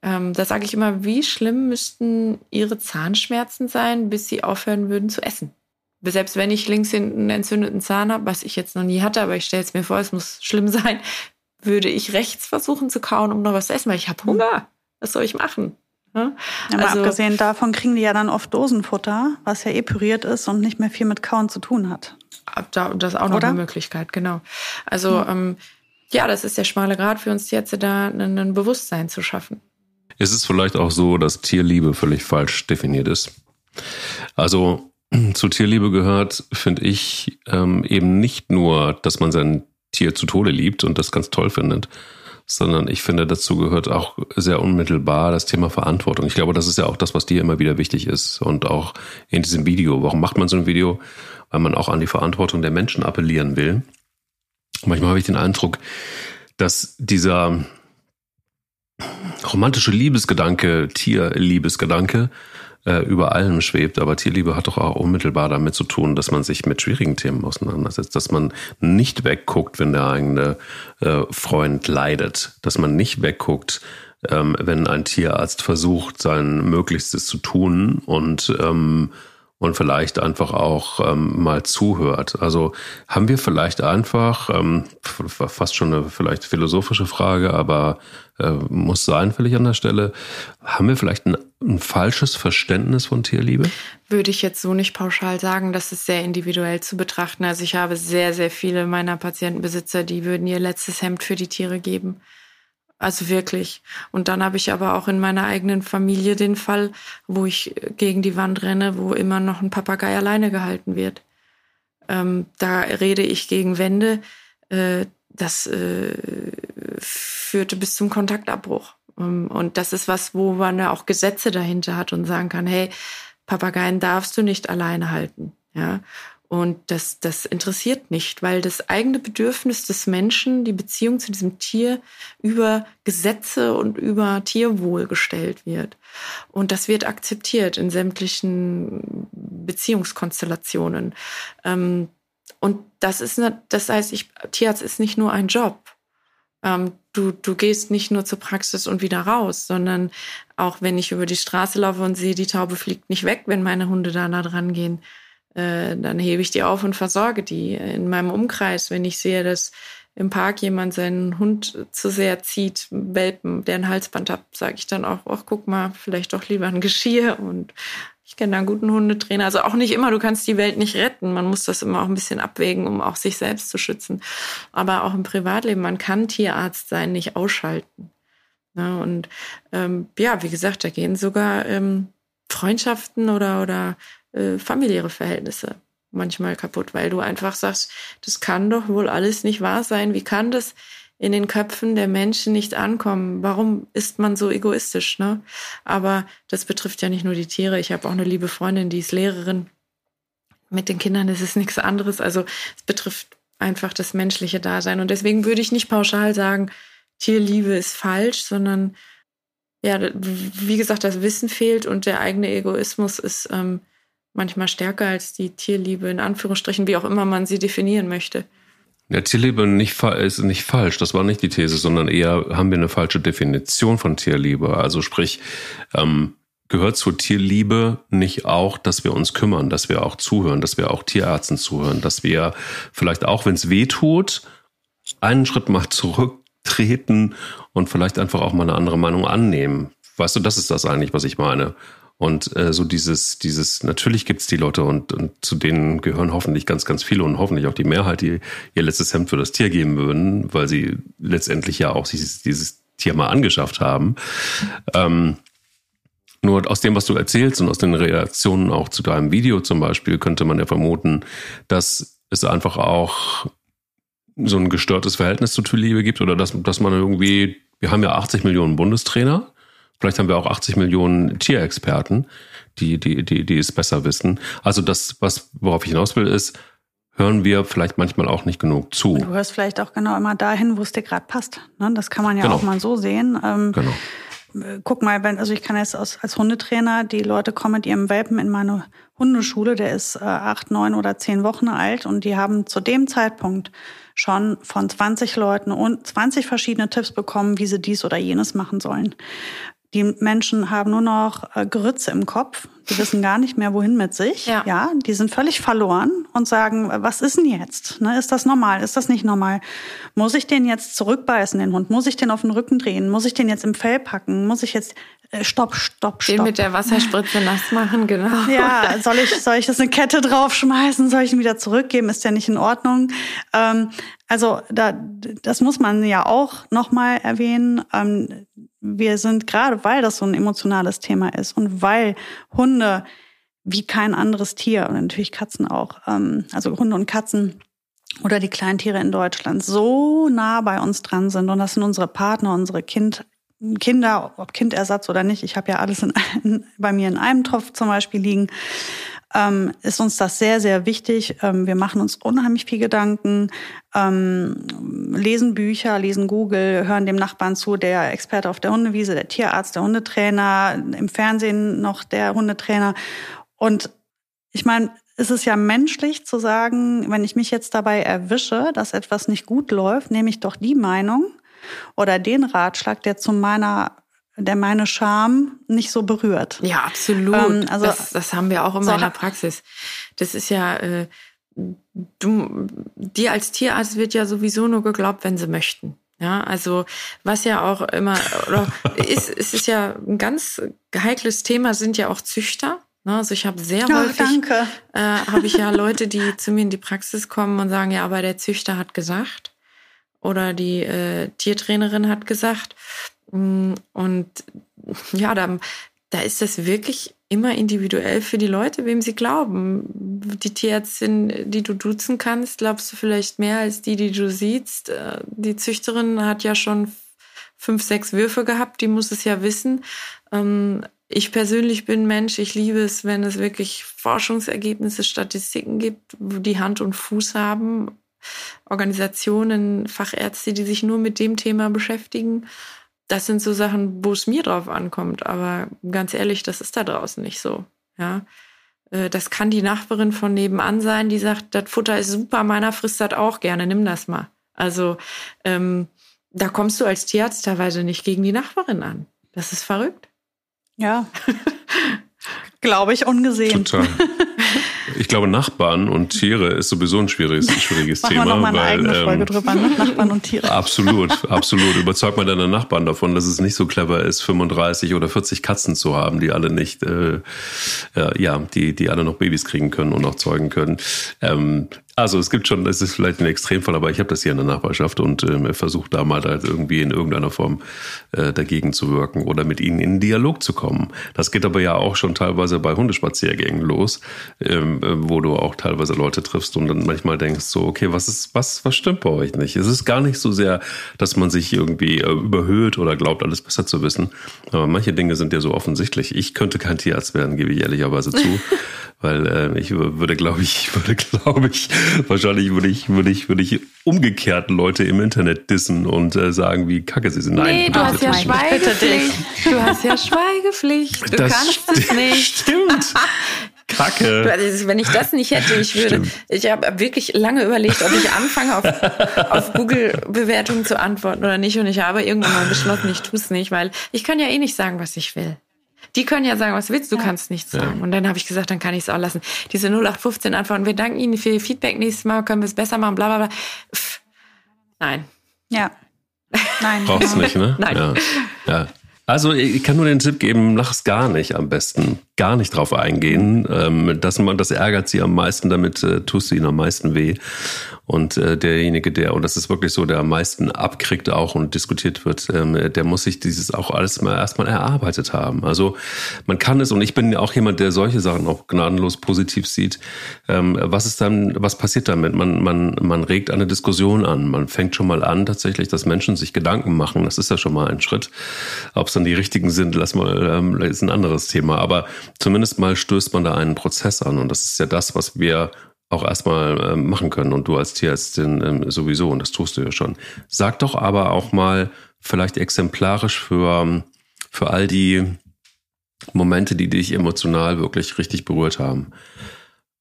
Ähm, da sage ich immer, wie schlimm müssten ihre Zahnschmerzen sein, bis sie aufhören würden zu essen. Selbst wenn ich links hinten einen entzündeten Zahn habe, was ich jetzt noch nie hatte, aber ich stelle es mir vor, es muss schlimm sein, würde ich rechts versuchen zu kauen, um noch was zu essen, weil ich habe Hunger. Was soll ich machen? Ja? Aber also, abgesehen davon kriegen die ja dann oft Dosenfutter, was ja epüriert ist und nicht mehr viel mit Kauen zu tun hat. Das ist auch noch Oder? eine Möglichkeit, genau. Also ja. Ähm, ja, das ist der schmale Grad für uns jetzt da ein Bewusstsein zu schaffen. Ist es vielleicht auch so, dass Tierliebe völlig falsch definiert ist? Also zu Tierliebe gehört, finde ich, ähm, eben nicht nur, dass man sein Tier zu Tode liebt und das ganz toll findet, sondern ich finde, dazu gehört auch sehr unmittelbar das Thema Verantwortung. Ich glaube, das ist ja auch das, was dir immer wieder wichtig ist und auch in diesem Video. Warum macht man so ein Video? Weil man auch an die Verantwortung der Menschen appellieren will. Manchmal habe ich den Eindruck, dass dieser romantische Liebesgedanke, Tierliebesgedanke, äh, über allem schwebt. Aber Tierliebe hat doch auch unmittelbar damit zu tun, dass man sich mit schwierigen Themen auseinandersetzt, dass man nicht wegguckt, wenn der eigene äh, Freund leidet, dass man nicht wegguckt, ähm, wenn ein Tierarzt versucht, sein Möglichstes zu tun und ähm, und vielleicht einfach auch ähm, mal zuhört. Also haben wir vielleicht einfach, ähm, fast schon eine vielleicht philosophische Frage, aber äh, muss sein vielleicht an der Stelle, haben wir vielleicht ein, ein falsches Verständnis von Tierliebe? Würde ich jetzt so nicht pauschal sagen, das ist sehr individuell zu betrachten. Also ich habe sehr, sehr viele meiner Patientenbesitzer, die würden ihr letztes Hemd für die Tiere geben. Also wirklich. Und dann habe ich aber auch in meiner eigenen Familie den Fall, wo ich gegen die Wand renne, wo immer noch ein Papagei alleine gehalten wird. Ähm, da rede ich gegen Wände. Äh, das äh, führte bis zum Kontaktabbruch. Ähm, und das ist was, wo man ja auch Gesetze dahinter hat und sagen kann, hey, Papageien darfst du nicht alleine halten. Ja. Und das, das interessiert nicht, weil das eigene Bedürfnis des Menschen, die Beziehung zu diesem Tier über Gesetze und über Tierwohl gestellt wird. Und das wird akzeptiert in sämtlichen Beziehungskonstellationen. Ähm, und das ist, eine, das heißt, ich, Tierarzt ist nicht nur ein Job. Ähm, du, du gehst nicht nur zur Praxis und wieder raus, sondern auch wenn ich über die Straße laufe und sehe, die Taube fliegt nicht weg, wenn meine Hunde da nah dran gehen äh, dann hebe ich die auf und versorge die. In meinem Umkreis, wenn ich sehe, dass im Park jemand seinen Hund zu sehr zieht, Welpen, der ein Halsband hat, sage ich dann auch, ach, guck mal, vielleicht doch lieber ein Geschirr und ich kenne einen guten Hundetrainer. Also auch nicht immer, du kannst die Welt nicht retten. Man muss das immer auch ein bisschen abwägen, um auch sich selbst zu schützen. Aber auch im Privatleben, man kann Tierarzt sein, nicht ausschalten. Ja, und ähm, ja, wie gesagt, da gehen sogar ähm, Freundschaften oder, oder äh, familiäre Verhältnisse manchmal kaputt, weil du einfach sagst, das kann doch wohl alles nicht wahr sein. Wie kann das in den Köpfen der Menschen nicht ankommen? Warum ist man so egoistisch? Ne? Aber das betrifft ja nicht nur die Tiere. Ich habe auch eine liebe Freundin, die ist Lehrerin. Mit den Kindern ist es nichts anderes. Also es betrifft einfach das menschliche Dasein. Und deswegen würde ich nicht pauschal sagen, Tierliebe ist falsch, sondern ja, wie gesagt, das Wissen fehlt und der eigene Egoismus ist ähm, manchmal stärker als die Tierliebe, in Anführungsstrichen, wie auch immer man sie definieren möchte. Ja, Tierliebe nicht, ist nicht falsch, das war nicht die These, sondern eher haben wir eine falsche Definition von Tierliebe. Also sprich, ähm, gehört zur Tierliebe nicht auch, dass wir uns kümmern, dass wir auch zuhören, dass wir auch Tierärzten zuhören, dass wir vielleicht auch, wenn es weh tut, einen Schritt mal zurücktreten und vielleicht einfach auch mal eine andere Meinung annehmen. Weißt du, das ist das eigentlich, was ich meine. Und äh, so dieses, dieses, natürlich gibt's die Leute und, und zu denen gehören hoffentlich ganz, ganz viele und hoffentlich auch die Mehrheit, die ihr letztes Hemd für das Tier geben würden, weil sie letztendlich ja auch dieses, dieses Tier mal angeschafft haben. Ähm, nur aus dem, was du erzählst und aus den Reaktionen auch zu deinem Video zum Beispiel, könnte man ja vermuten, dass es einfach auch so ein gestörtes Verhältnis zu Liebe gibt oder dass, dass man irgendwie, wir haben ja 80 Millionen Bundestrainer Vielleicht haben wir auch 80 Millionen Tierexperten, die, die, die, die es besser wissen. Also das, was, worauf ich hinaus will, ist, hören wir vielleicht manchmal auch nicht genug zu. du hörst vielleicht auch genau immer dahin, wo es dir gerade passt. Ne? Das kann man ja genau. auch mal so sehen. Ähm, genau. guck mal, wenn, also ich kann jetzt als, als Hundetrainer, die Leute kommen mit ihrem Welpen in meine Hundeschule, der ist äh, acht, neun oder zehn Wochen alt und die haben zu dem Zeitpunkt schon von 20 Leuten und 20 verschiedene Tipps bekommen, wie sie dies oder jenes machen sollen. Die Menschen haben nur noch äh, Grütze im Kopf. Die wissen gar nicht mehr, wohin mit sich. Ja. ja, die sind völlig verloren und sagen, was ist denn jetzt? Ne, ist das normal? Ist das nicht normal? Muss ich den jetzt zurückbeißen, den Hund? Muss ich den auf den Rücken drehen? Muss ich den jetzt im Fell packen? Muss ich jetzt äh, Stopp, stopp, stopp. Den mit der Wasserspritze nass machen, genau. Ja, soll ich, soll ich das eine Kette draufschmeißen? Soll ich ihn wieder zurückgeben? Ist ja nicht in Ordnung. Ähm, also da, das muss man ja auch nochmal erwähnen. Ähm, wir sind gerade, weil das so ein emotionales Thema ist und weil Hunde wie kein anderes Tier und natürlich Katzen auch, ähm, also Hunde und Katzen oder die Kleintiere in Deutschland so nah bei uns dran sind und das sind unsere Partner, unsere kind, Kinder, ob Kindersatz oder nicht. Ich habe ja alles in, bei mir in einem Topf zum Beispiel liegen ähm, ist uns das sehr, sehr wichtig. Ähm, wir machen uns unheimlich viel Gedanken, ähm, lesen Bücher, lesen Google, hören dem Nachbarn zu, der Experte auf der Hundewiese, der Tierarzt, der Hundetrainer, im Fernsehen noch der Hundetrainer. Und ich meine, es ist ja menschlich zu sagen, wenn ich mich jetzt dabei erwische, dass etwas nicht gut läuft, nehme ich doch die Meinung oder den Ratschlag, der zu meiner der meine Scham nicht so berührt. Ja, absolut. Ähm, also das, das haben wir auch in so meiner Praxis. Das ist ja, äh, du, dir als Tierarzt wird ja sowieso nur geglaubt, wenn sie möchten. Ja, also was ja auch immer oder ist, es ist ja ein ganz heikles Thema, sind ja auch Züchter. Ne? Also ich habe sehr häufig oh, äh, habe ich ja Leute, die zu mir in die Praxis kommen und sagen, ja, aber der Züchter hat gesagt oder die äh, Tiertrainerin hat gesagt. Mm, und ja, da, da ist das wirklich immer individuell für die Leute, wem sie glauben. Die Tierärztin, die du duzen kannst, glaubst du vielleicht mehr als die, die du siehst. Äh, die Züchterin hat ja schon fünf, sechs Würfe gehabt, die muss es ja wissen. Ähm, ich persönlich bin Mensch, ich liebe es, wenn es wirklich Forschungsergebnisse, Statistiken gibt, die Hand und Fuß haben. Organisationen, Fachärzte, die sich nur mit dem Thema beschäftigen das sind so Sachen, wo es mir drauf ankommt. Aber ganz ehrlich, das ist da draußen nicht so. Ja. Äh, das kann die Nachbarin von nebenan sein, die sagt, das Futter ist super, meiner frisst das auch gerne, nimm das mal. Also ähm, da kommst du als Tierarzt teilweise nicht gegen die Nachbarin an. Das ist verrückt. Ja. Glaube ich, ungesehen. Total. Ich glaube, Nachbarn und Tiere ist sowieso ein schwieriges, schwieriges Machen Thema. Wir noch mal eine weil, eigene Folge ähm, drüber, ne? Nachbarn und Tiere. Absolut, absolut. Überzeug mal deine Nachbarn davon, dass es nicht so clever ist, 35 oder 40 Katzen zu haben, die alle nicht, äh, ja, die, die alle noch Babys kriegen können und auch zeugen können. Ähm, also es gibt schon, es ist vielleicht ein Extremfall, aber ich habe das hier in der Nachbarschaft und ähm, versuche da mal halt irgendwie in irgendeiner Form äh, dagegen zu wirken oder mit ihnen in Dialog zu kommen. Das geht aber ja auch schon teilweise bei Hundespaziergängen los, ähm, äh, wo du auch teilweise Leute triffst und dann manchmal denkst so, okay, was ist, was, was stimmt bei euch nicht? Es ist gar nicht so sehr, dass man sich irgendwie äh, überhöht oder glaubt, alles besser zu wissen. Aber manche Dinge sind ja so offensichtlich. Ich könnte kein Tierarzt werden, gebe ich ehrlicherweise zu, weil äh, ich würde, glaube ich, würde, glaube ich, Wahrscheinlich würde ich, würde ich, würde ich umgekehrt Leute im Internet dissen und äh, sagen, wie kacke sie sind. Nein, nee, du hast ja Schweigepflicht. Du hast ja Schweigepflicht. Du das kannst es nicht. Stimmt. Kacke. Wenn ich das nicht hätte, ich würde, Stimmt. ich habe wirklich lange überlegt, ob ich anfange, auf, auf Google-Bewertungen zu antworten oder nicht. Und ich habe irgendwann mal beschlossen, ich tue es nicht, weil ich kann ja eh nicht sagen, was ich will. Die können ja sagen, was willst du, ja. kannst nichts sagen. Ja. Und dann habe ich gesagt, dann kann ich es auch lassen. Diese 0815 Antworten, wir danken Ihnen für Ihr Feedback, nächstes Mal können wir es besser machen, bla bla bla. Pff. Nein. Ja. Nein. Brauchst du nicht, ne? Nein. Ja. ja. Also ich kann nur den Tipp geben, mach es gar nicht am besten. Gar nicht drauf eingehen. Ähm, das, das ärgert sie am meisten, damit äh, tust du ihnen am meisten weh. Und äh, derjenige, der, und das ist wirklich so, der am meisten abkriegt auch und diskutiert wird, ähm, der muss sich dieses auch alles mal erstmal erarbeitet haben. Also man kann es, und ich bin auch jemand, der solche Sachen auch gnadenlos positiv sieht. Ähm, was ist dann, was passiert damit? Man, man, man regt eine Diskussion an. Man fängt schon mal an, tatsächlich, dass Menschen sich Gedanken machen. Das ist ja schon mal ein Schritt. Ob es dann die richtigen sind, lass mal, ähm, ist ein anderes Thema. Aber zumindest mal stößt man da einen Prozess an. Und das ist ja das, was wir auch erstmal ähm, machen können und du als Tierärztin ähm, sowieso und das tust du ja schon. Sag doch aber auch mal vielleicht exemplarisch für für all die Momente, die dich emotional wirklich richtig berührt haben.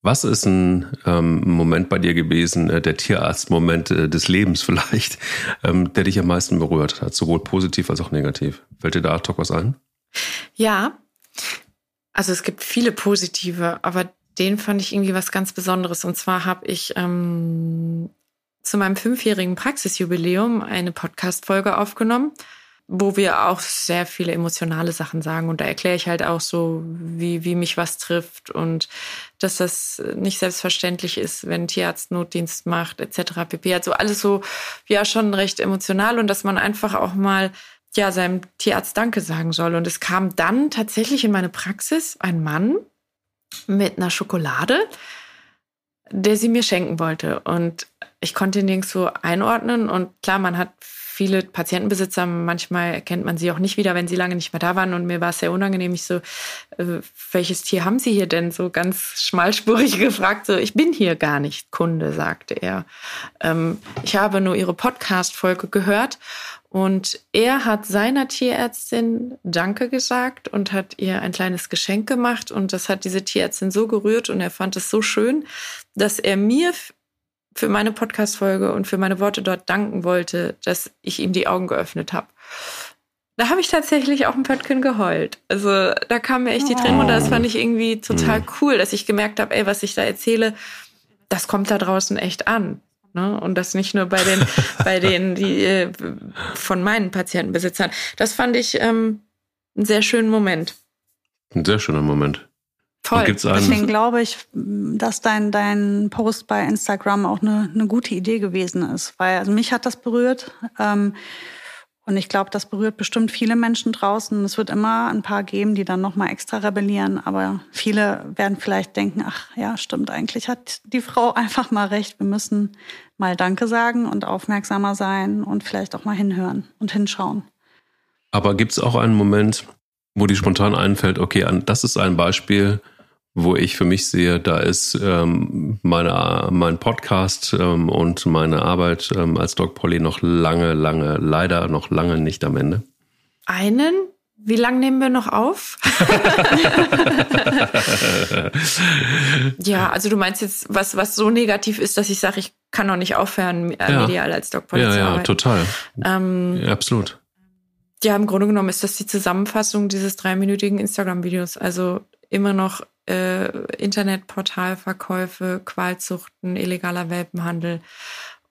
Was ist ein ähm, Moment bei dir gewesen, äh, der Tierarzt-Moment äh, des Lebens vielleicht, ähm, der dich am meisten berührt hat, sowohl positiv als auch negativ? Fällt dir da ad was ein? Ja, also es gibt viele positive, aber den fand ich irgendwie was ganz Besonderes. Und zwar habe ich ähm, zu meinem fünfjährigen Praxisjubiläum eine Podcast-Folge aufgenommen wo wir auch sehr viele emotionale Sachen sagen. Und da erkläre ich halt auch so, wie, wie mich was trifft und dass das nicht selbstverständlich ist, wenn Tierarzt Notdienst macht, etc. pp. Also alles so, ja, schon recht emotional und dass man einfach auch mal ja, seinem Tierarzt Danke sagen soll. Und es kam dann tatsächlich in meine Praxis ein Mann mit einer Schokolade, der sie mir schenken wollte. Und ich konnte ihn nirgendwo einordnen. Und klar, man hat viele Patientenbesitzer, manchmal erkennt man sie auch nicht wieder, wenn sie lange nicht mehr da waren. Und mir war es sehr unangenehm. Ich so, äh, welches Tier haben Sie hier denn? So ganz schmalspurig gefragt. So, ich bin hier gar nicht Kunde, sagte er. Ähm, ich habe nur Ihre Podcast-Folge gehört. Und er hat seiner Tierärztin Danke gesagt und hat ihr ein kleines Geschenk gemacht. Und das hat diese Tierärztin so gerührt und er fand es so schön, dass er mir für meine Podcast-Folge und für meine Worte dort danken wollte, dass ich ihm die Augen geöffnet habe. Da habe ich tatsächlich auch ein Pöttchen geheult. Also da kam mir echt die Tränen runter. Das fand ich irgendwie total mhm. cool, dass ich gemerkt habe, ey, was ich da erzähle, das kommt da draußen echt an. Ne? Und das nicht nur bei den, bei den, die äh, von meinen Patientenbesitzern. Das fand ich ähm, einen sehr schönen Moment. Ein sehr schöner Moment. Toll. Deswegen glaube ich, dass dein, dein Post bei Instagram auch eine, eine gute Idee gewesen ist. Weil also mich hat das berührt. Ähm, und ich glaube, das berührt bestimmt viele Menschen draußen. Es wird immer ein paar geben, die dann nochmal extra rebellieren. Aber viele werden vielleicht denken, ach ja, stimmt, eigentlich hat die Frau einfach mal recht. Wir müssen mal Danke sagen und aufmerksamer sein und vielleicht auch mal hinhören und hinschauen. Aber gibt es auch einen Moment, wo die spontan einfällt, okay, das ist ein Beispiel, wo ich für mich sehe, da ist ähm, meine, mein Podcast ähm, und meine Arbeit ähm, als Dog Polly noch lange, lange, leider noch lange nicht am Ende. Einen? Wie lange nehmen wir noch auf? ja, also du meinst jetzt, was, was so negativ ist, dass ich sage, ich kann noch nicht aufhören, äh, ja. medial als Dog Polly ja, zu arbeiten. Ja, total. Ähm, ja, absolut. Ja, im Grunde genommen ist das die Zusammenfassung dieses dreiminütigen Instagram-Videos. Also immer noch äh, Internetportalverkäufe, Qualzuchten, illegaler Welpenhandel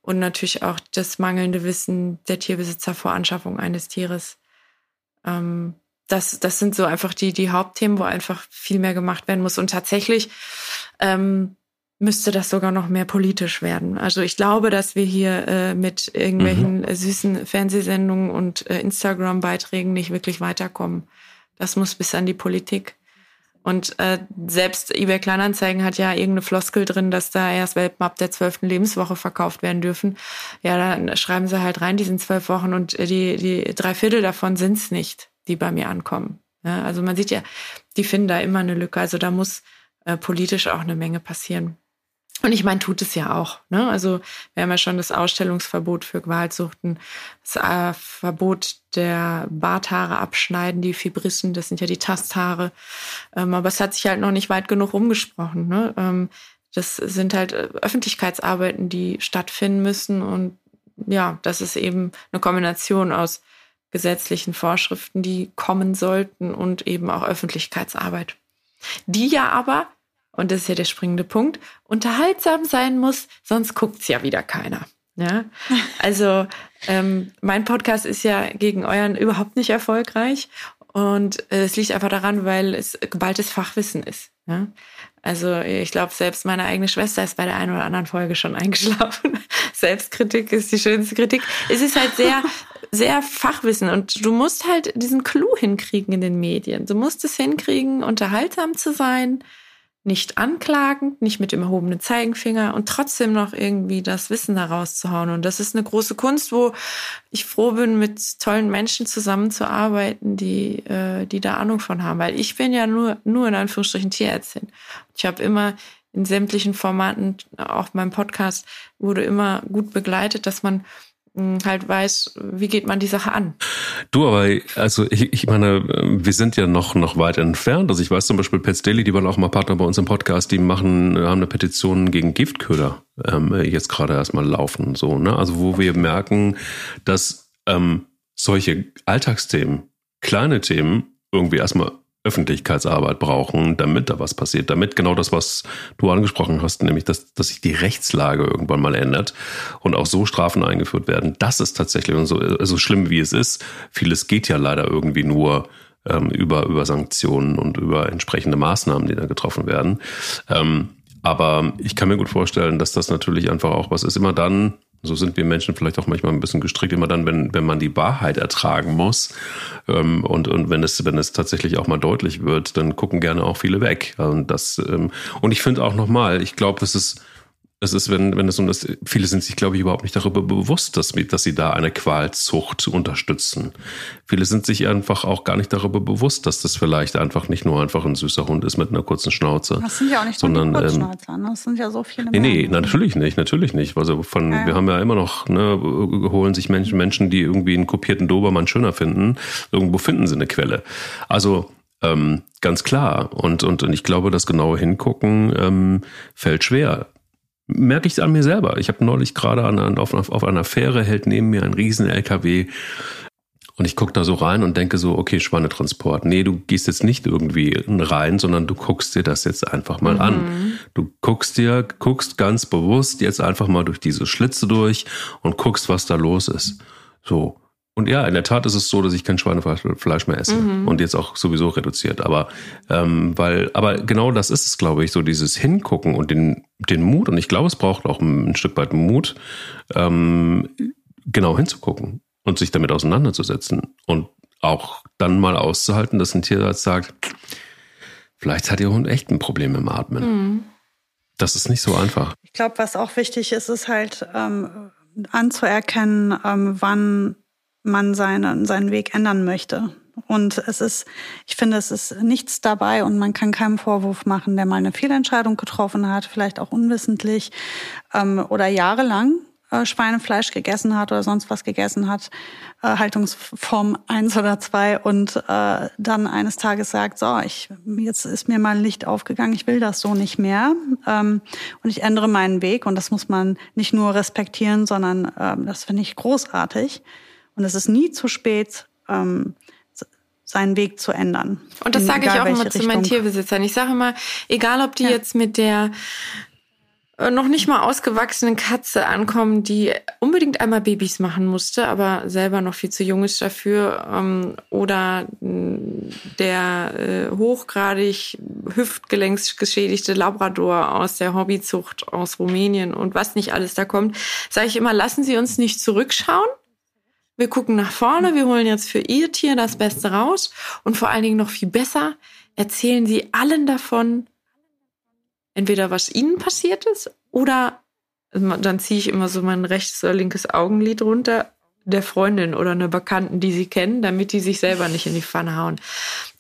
und natürlich auch das mangelnde Wissen der Tierbesitzer vor Anschaffung eines Tieres. Ähm, das, das sind so einfach die, die Hauptthemen, wo einfach viel mehr gemacht werden muss. Und tatsächlich ähm, müsste das sogar noch mehr politisch werden. Also ich glaube, dass wir hier äh, mit irgendwelchen mhm. süßen Fernsehsendungen und äh, Instagram-Beiträgen nicht wirklich weiterkommen. Das muss bis an die Politik. Und äh, selbst eBay Kleinanzeigen hat ja irgendeine Floskel drin, dass da erst Welpen ab der zwölften Lebenswoche verkauft werden dürfen. Ja, dann schreiben sie halt rein, die sind zwölf Wochen und die, die drei Viertel davon sind's nicht, die bei mir ankommen. Ja, also man sieht ja, die finden da immer eine Lücke. Also da muss äh, politisch auch eine Menge passieren. Und ich meine, tut es ja auch. Ne? Also wir haben ja schon das Ausstellungsverbot für Qualzuchten, das äh, Verbot der Barthaare abschneiden, die Fibrissen, das sind ja die Tasthaare. Ähm, aber es hat sich halt noch nicht weit genug rumgesprochen. Ne? Ähm, das sind halt äh, Öffentlichkeitsarbeiten, die stattfinden müssen. Und ja, das ist eben eine Kombination aus gesetzlichen Vorschriften, die kommen sollten und eben auch Öffentlichkeitsarbeit. Die ja aber und das ist ja der springende Punkt, unterhaltsam sein muss, sonst guckt's ja wieder keiner. Ja, also ähm, mein Podcast ist ja gegen euren überhaupt nicht erfolgreich und äh, es liegt einfach daran, weil es geballtes Fachwissen ist. Ja? Also ich glaube, selbst meine eigene Schwester ist bei der einen oder anderen Folge schon eingeschlafen. Selbstkritik ist die schönste Kritik. Es ist halt sehr, sehr Fachwissen und du musst halt diesen Clou hinkriegen in den Medien. Du musst es hinkriegen, unterhaltsam zu sein, nicht anklagend, nicht mit dem erhobenen Zeigenfinger und trotzdem noch irgendwie das Wissen da rauszuhauen. Und das ist eine große Kunst, wo ich froh bin, mit tollen Menschen zusammenzuarbeiten, die, äh, die da Ahnung von haben. Weil ich bin ja nur, nur in Anführungsstrichen Tierärztin. Ich habe immer in sämtlichen Formaten, auch meinem Podcast, wurde immer gut begleitet, dass man halt weiß, wie geht man die Sache an. Du, aber also ich, ich meine, wir sind ja noch noch weit entfernt. Also ich weiß zum Beispiel Pets Daily, die waren auch mal Partner bei uns im Podcast, die machen haben eine Petition gegen Giftköder ähm, jetzt gerade erstmal laufen. So, ne? Also wo wir merken, dass ähm, solche Alltagsthemen, kleine Themen irgendwie erstmal Öffentlichkeitsarbeit brauchen, damit da was passiert, damit genau das, was du angesprochen hast, nämlich dass, dass sich die Rechtslage irgendwann mal ändert und auch so Strafen eingeführt werden. Das ist tatsächlich so, so schlimm, wie es ist. Vieles geht ja leider irgendwie nur ähm, über, über Sanktionen und über entsprechende Maßnahmen, die da getroffen werden. Ähm, aber ich kann mir gut vorstellen, dass das natürlich einfach auch was ist. Immer dann, so sind wir Menschen vielleicht auch manchmal ein bisschen gestrickt, immer dann, wenn, wenn man die Wahrheit ertragen muss ähm, und, und wenn, es, wenn es tatsächlich auch mal deutlich wird, dann gucken gerne auch viele weg. Und, das, ähm, und ich finde auch nochmal, ich glaube, es ist es ist, wenn, wenn es um das, viele sind sich, glaube ich, überhaupt nicht darüber bewusst, dass, dass sie da eine Qualzucht unterstützen. Viele sind sich einfach auch gar nicht darüber bewusst, dass das vielleicht einfach nicht nur einfach ein süßer Hund ist mit einer kurzen Schnauze. Das sind ja auch nicht sondern, nur die Kurzschnauzer, ne? Das sind ja so viele Nee, nee, natürlich nicht, natürlich nicht. Also von, ja, ja. wir haben ja immer noch, ne, holen sich Menschen, Menschen, die irgendwie einen kopierten Dobermann schöner finden. Irgendwo finden sie eine Quelle. Also, ähm, ganz klar. Und, und, und ich glaube, das genaue Hingucken ähm, fällt schwer merke ich es an mir selber. Ich habe neulich gerade an, auf, auf einer Fähre hält neben mir ein riesen LKW und ich gucke da so rein und denke so, okay, Schweinetransport. Nee, du gehst jetzt nicht irgendwie rein, sondern du guckst dir das jetzt einfach mal mhm. an. Du guckst dir, guckst ganz bewusst jetzt einfach mal durch diese Schlitze durch und guckst, was da los ist. So. Und ja, in der Tat ist es so, dass ich kein Schweinefleisch mehr esse mhm. und jetzt auch sowieso reduziert. Aber ähm, weil, aber genau das ist es, glaube ich, so dieses Hingucken und den den Mut. Und ich glaube, es braucht auch ein, ein Stück weit Mut, ähm, genau hinzugucken und sich damit auseinanderzusetzen und auch dann mal auszuhalten, dass ein Tierarzt sagt, vielleicht hat Ihr Hund echt ein Problem im Atmen. Mhm. Das ist nicht so einfach. Ich glaube, was auch wichtig ist, ist halt ähm, anzuerkennen, ähm, wann man seinen, seinen Weg ändern möchte. Und es ist, ich finde, es ist nichts dabei und man kann keinen Vorwurf machen, der mal eine Fehlentscheidung getroffen hat, vielleicht auch unwissentlich ähm, oder jahrelang äh, Schweinefleisch gegessen hat oder sonst was gegessen hat, äh, Haltungsform eins oder zwei und äh, dann eines Tages sagt, so, ich, jetzt ist mir mal ein Licht aufgegangen, ich will das so nicht mehr ähm, und ich ändere meinen Weg und das muss man nicht nur respektieren, sondern ähm, das finde ich großartig. Und es ist nie zu spät, ähm, seinen Weg zu ändern. Und das sage ich auch immer zu meinen Tierbesitzern. Ich sage immer, egal ob die ja. jetzt mit der äh, noch nicht mal ausgewachsenen Katze ankommen, die unbedingt einmal Babys machen musste, aber selber noch viel zu jung ist dafür, ähm, oder der äh, hochgradig hüftgelenksgeschädigte Labrador aus der Hobbyzucht aus Rumänien und was nicht alles da kommt, sage ich immer, lassen Sie uns nicht zurückschauen, wir gucken nach vorne, wir holen jetzt für Ihr Tier das Beste raus und vor allen Dingen noch viel besser, erzählen Sie allen davon, entweder was Ihnen passiert ist oder dann ziehe ich immer so mein rechtes oder linkes Augenlid runter der Freundin oder einer Bekannten, die sie kennen, damit die sich selber nicht in die Pfanne hauen.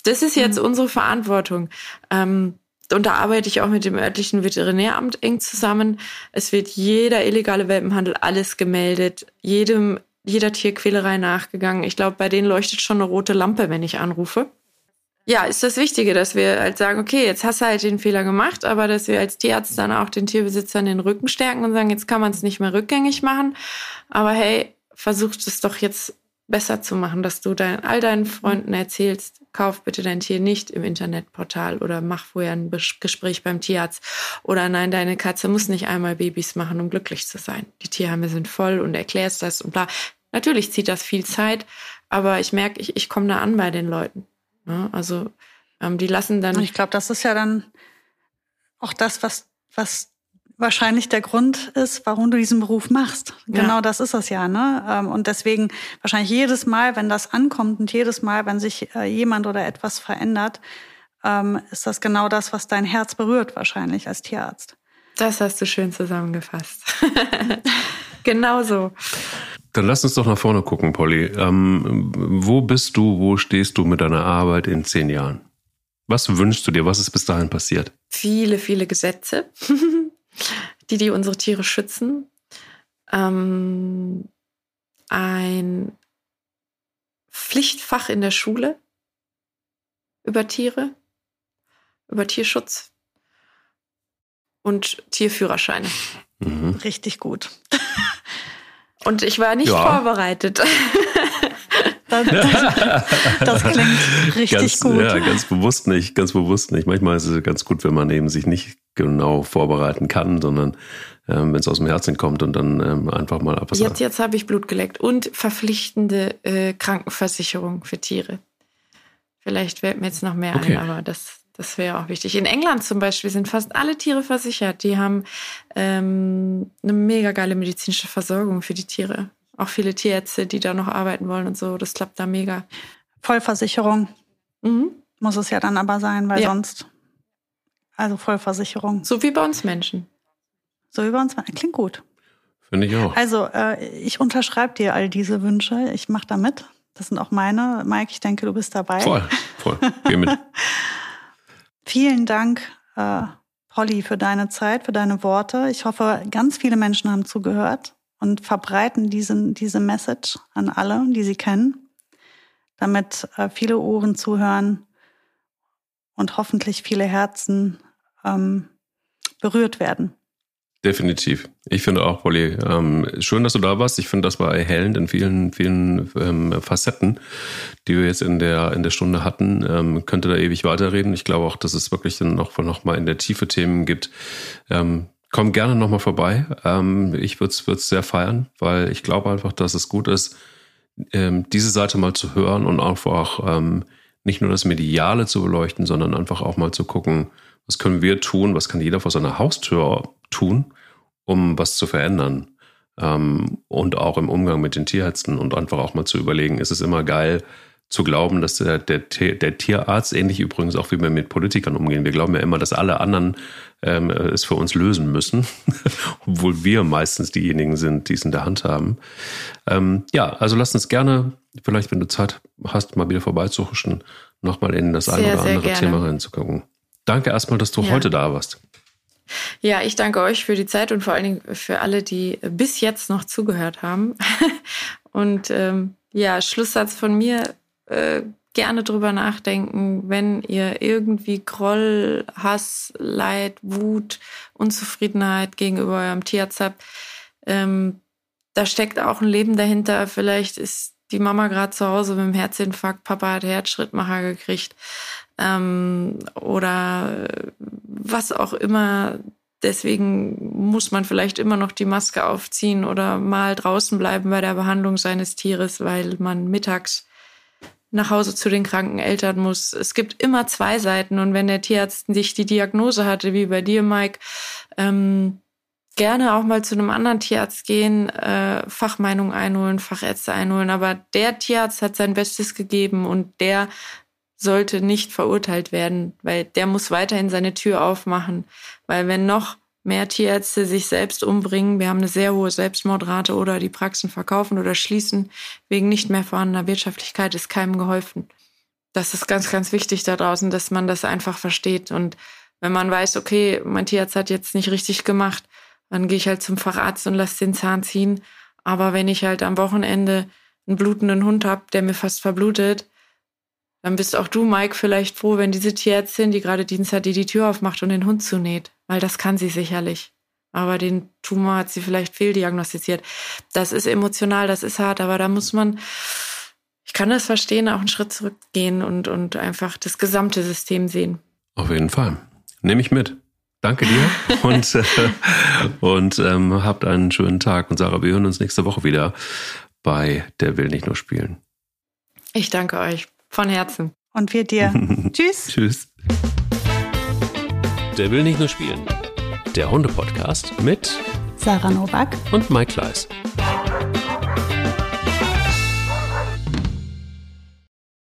Das ist jetzt mhm. unsere Verantwortung. Ähm, und da arbeite ich auch mit dem örtlichen Veterinäramt eng zusammen. Es wird jeder illegale Welpenhandel alles gemeldet. Jedem jeder Tierquälerei nachgegangen. Ich glaube, bei denen leuchtet schon eine rote Lampe, wenn ich anrufe. Ja, ist das Wichtige, dass wir halt sagen, okay, jetzt hast du halt den Fehler gemacht, aber dass wir als Tierarzt dann auch den Tierbesitzern den Rücken stärken und sagen, jetzt kann man es nicht mehr rückgängig machen. Aber hey, versucht es doch jetzt besser zu machen, dass du dein, all deinen Freunden erzählst, kauf bitte dein Tier nicht im Internetportal oder mach vorher ein Gespräch beim Tierarzt oder nein, deine Katze muss nicht einmal Babys machen, um glücklich zu sein. Die Tierheime sind voll und erklärst das und bla. Natürlich zieht das viel Zeit, aber ich merke, ich, ich komme da an bei den Leuten. Ne? Also ähm, die lassen dann. Und ich glaube, das ist ja dann auch das, was, was wahrscheinlich der Grund ist, warum du diesen Beruf machst. Ja. Genau das ist es ja, ne? Ähm, und deswegen wahrscheinlich jedes Mal, wenn das ankommt und jedes Mal, wenn sich äh, jemand oder etwas verändert, ähm, ist das genau das, was dein Herz berührt, wahrscheinlich als Tierarzt. Das hast du schön zusammengefasst. genau so. Dann lass uns doch nach vorne gucken, Polly. Ähm, wo bist du, wo stehst du mit deiner Arbeit in zehn Jahren? Was wünschst du dir? Was ist bis dahin passiert? Viele, viele Gesetze, die, die unsere Tiere schützen. Ähm, ein Pflichtfach in der Schule über Tiere, über Tierschutz und Tierführerscheine. Mhm. Richtig gut. Und ich war nicht ja. vorbereitet. Das, das, das, klingt richtig ganz, gut. Ja, ganz bewusst nicht, ganz bewusst nicht. Manchmal ist es ganz gut, wenn man eben sich nicht genau vorbereiten kann, sondern ähm, wenn es aus dem Herzen kommt und dann ähm, einfach mal ab. Jetzt, jetzt habe ich Blut geleckt und verpflichtende äh, Krankenversicherung für Tiere. Vielleicht fällt mir jetzt noch mehr okay. ein, aber das, das wäre auch wichtig. In England zum Beispiel sind fast alle Tiere versichert. Die haben ähm, eine mega geile medizinische Versorgung für die Tiere. Auch viele Tierärzte, die da noch arbeiten wollen und so. Das klappt da mega. Vollversicherung mhm. muss es ja dann aber sein, weil ja. sonst. Also Vollversicherung. So wie bei uns Menschen. So wie bei uns Menschen. Klingt gut. Finde ich auch. Also äh, ich unterschreibe dir all diese Wünsche. Ich mache da mit. Das sind auch meine. Mike, ich denke, du bist dabei. Voll, voll. Geh mit. Vielen Dank, äh, Polly, für deine Zeit, für deine Worte. Ich hoffe, ganz viele Menschen haben zugehört und verbreiten diesen, diese Message an alle, die sie kennen, damit äh, viele Ohren zuhören und hoffentlich viele Herzen ähm, berührt werden. Definitiv. Ich finde auch, Polly, ähm, schön, dass du da warst. Ich finde, das war erhellend in vielen, vielen ähm, Facetten, die wir jetzt in der, in der Stunde hatten. Ähm, könnte da ewig weiterreden. Ich glaube auch, dass es wirklich dann noch, noch mal in der Tiefe Themen gibt. Ähm, komm gerne noch mal vorbei. Ähm, ich würde es sehr feiern, weil ich glaube einfach, dass es gut ist, ähm, diese Seite mal zu hören und einfach ähm, nicht nur das Mediale zu beleuchten, sondern einfach auch mal zu gucken, was können wir tun, was kann jeder vor seiner Haustür tun, um was zu verändern. Ähm, und auch im Umgang mit den Tierärzten und einfach auch mal zu überlegen, ist es immer geil zu glauben, dass der, der, der Tierarzt, ähnlich übrigens auch wie wir mit Politikern umgehen, wir glauben ja immer, dass alle anderen ähm, es für uns lösen müssen, obwohl wir meistens diejenigen sind, die es in der Hand haben. Ähm, ja, also lasst uns gerne, vielleicht wenn du Zeit hast, mal wieder vorbeizuhuschen, nochmal in das eine oder andere Thema reinzugucken. Danke erstmal, dass du ja. heute da warst. Ja, ich danke euch für die Zeit und vor allen Dingen für alle, die bis jetzt noch zugehört haben. und ähm, ja, Schlusssatz von mir, äh, gerne drüber nachdenken, wenn ihr irgendwie Groll, Hass, Leid, Wut, Unzufriedenheit gegenüber eurem Tierarzt habt. Ähm, da steckt auch ein Leben dahinter. Vielleicht ist die Mama gerade zu Hause mit dem Herzinfarkt, Papa hat Herzschrittmacher gekriegt ähm, oder was auch immer. Deswegen muss man vielleicht immer noch die Maske aufziehen oder mal draußen bleiben bei der Behandlung seines Tieres, weil man mittags nach Hause zu den kranken Eltern muss. Es gibt immer zwei Seiten und wenn der Tierarzt nicht die Diagnose hatte, wie bei dir, Mike, ähm, gerne auch mal zu einem anderen Tierarzt gehen, äh, Fachmeinung einholen, Fachärzte einholen. Aber der Tierarzt hat sein Bestes gegeben und der sollte nicht verurteilt werden, weil der muss weiterhin seine Tür aufmachen. Weil wenn noch mehr Tierärzte sich selbst umbringen, wir haben eine sehr hohe Selbstmordrate oder die Praxen verkaufen oder schließen wegen nicht mehr vorhandener Wirtschaftlichkeit, ist keinem geholfen. Das ist ganz, ganz wichtig da draußen, dass man das einfach versteht. Und wenn man weiß, okay, mein Tierarzt hat jetzt nicht richtig gemacht, dann gehe ich halt zum Facharzt und lasse den Zahn ziehen. Aber wenn ich halt am Wochenende einen blutenden Hund habe, der mir fast verblutet, dann bist auch du, Mike, vielleicht froh, wenn diese Tierärztin, die gerade Dienst hat, die die Tür aufmacht und den Hund zunäht. Weil das kann sie sicherlich. Aber den Tumor hat sie vielleicht fehldiagnostiziert. Das ist emotional, das ist hart, aber da muss man, ich kann das verstehen, auch einen Schritt zurückgehen und, und einfach das gesamte System sehen. Auf jeden Fall. Nehme ich mit. Danke dir und, äh, und ähm, habt einen schönen Tag. Und Sarah, wir hören uns nächste Woche wieder bei Der will nicht nur spielen. Ich danke euch. Von Herzen. Und wir dir. Tschüss. Tschüss. Der will nicht nur spielen. Der Hunde-Podcast mit Sarah Novak und Mike Kleiss.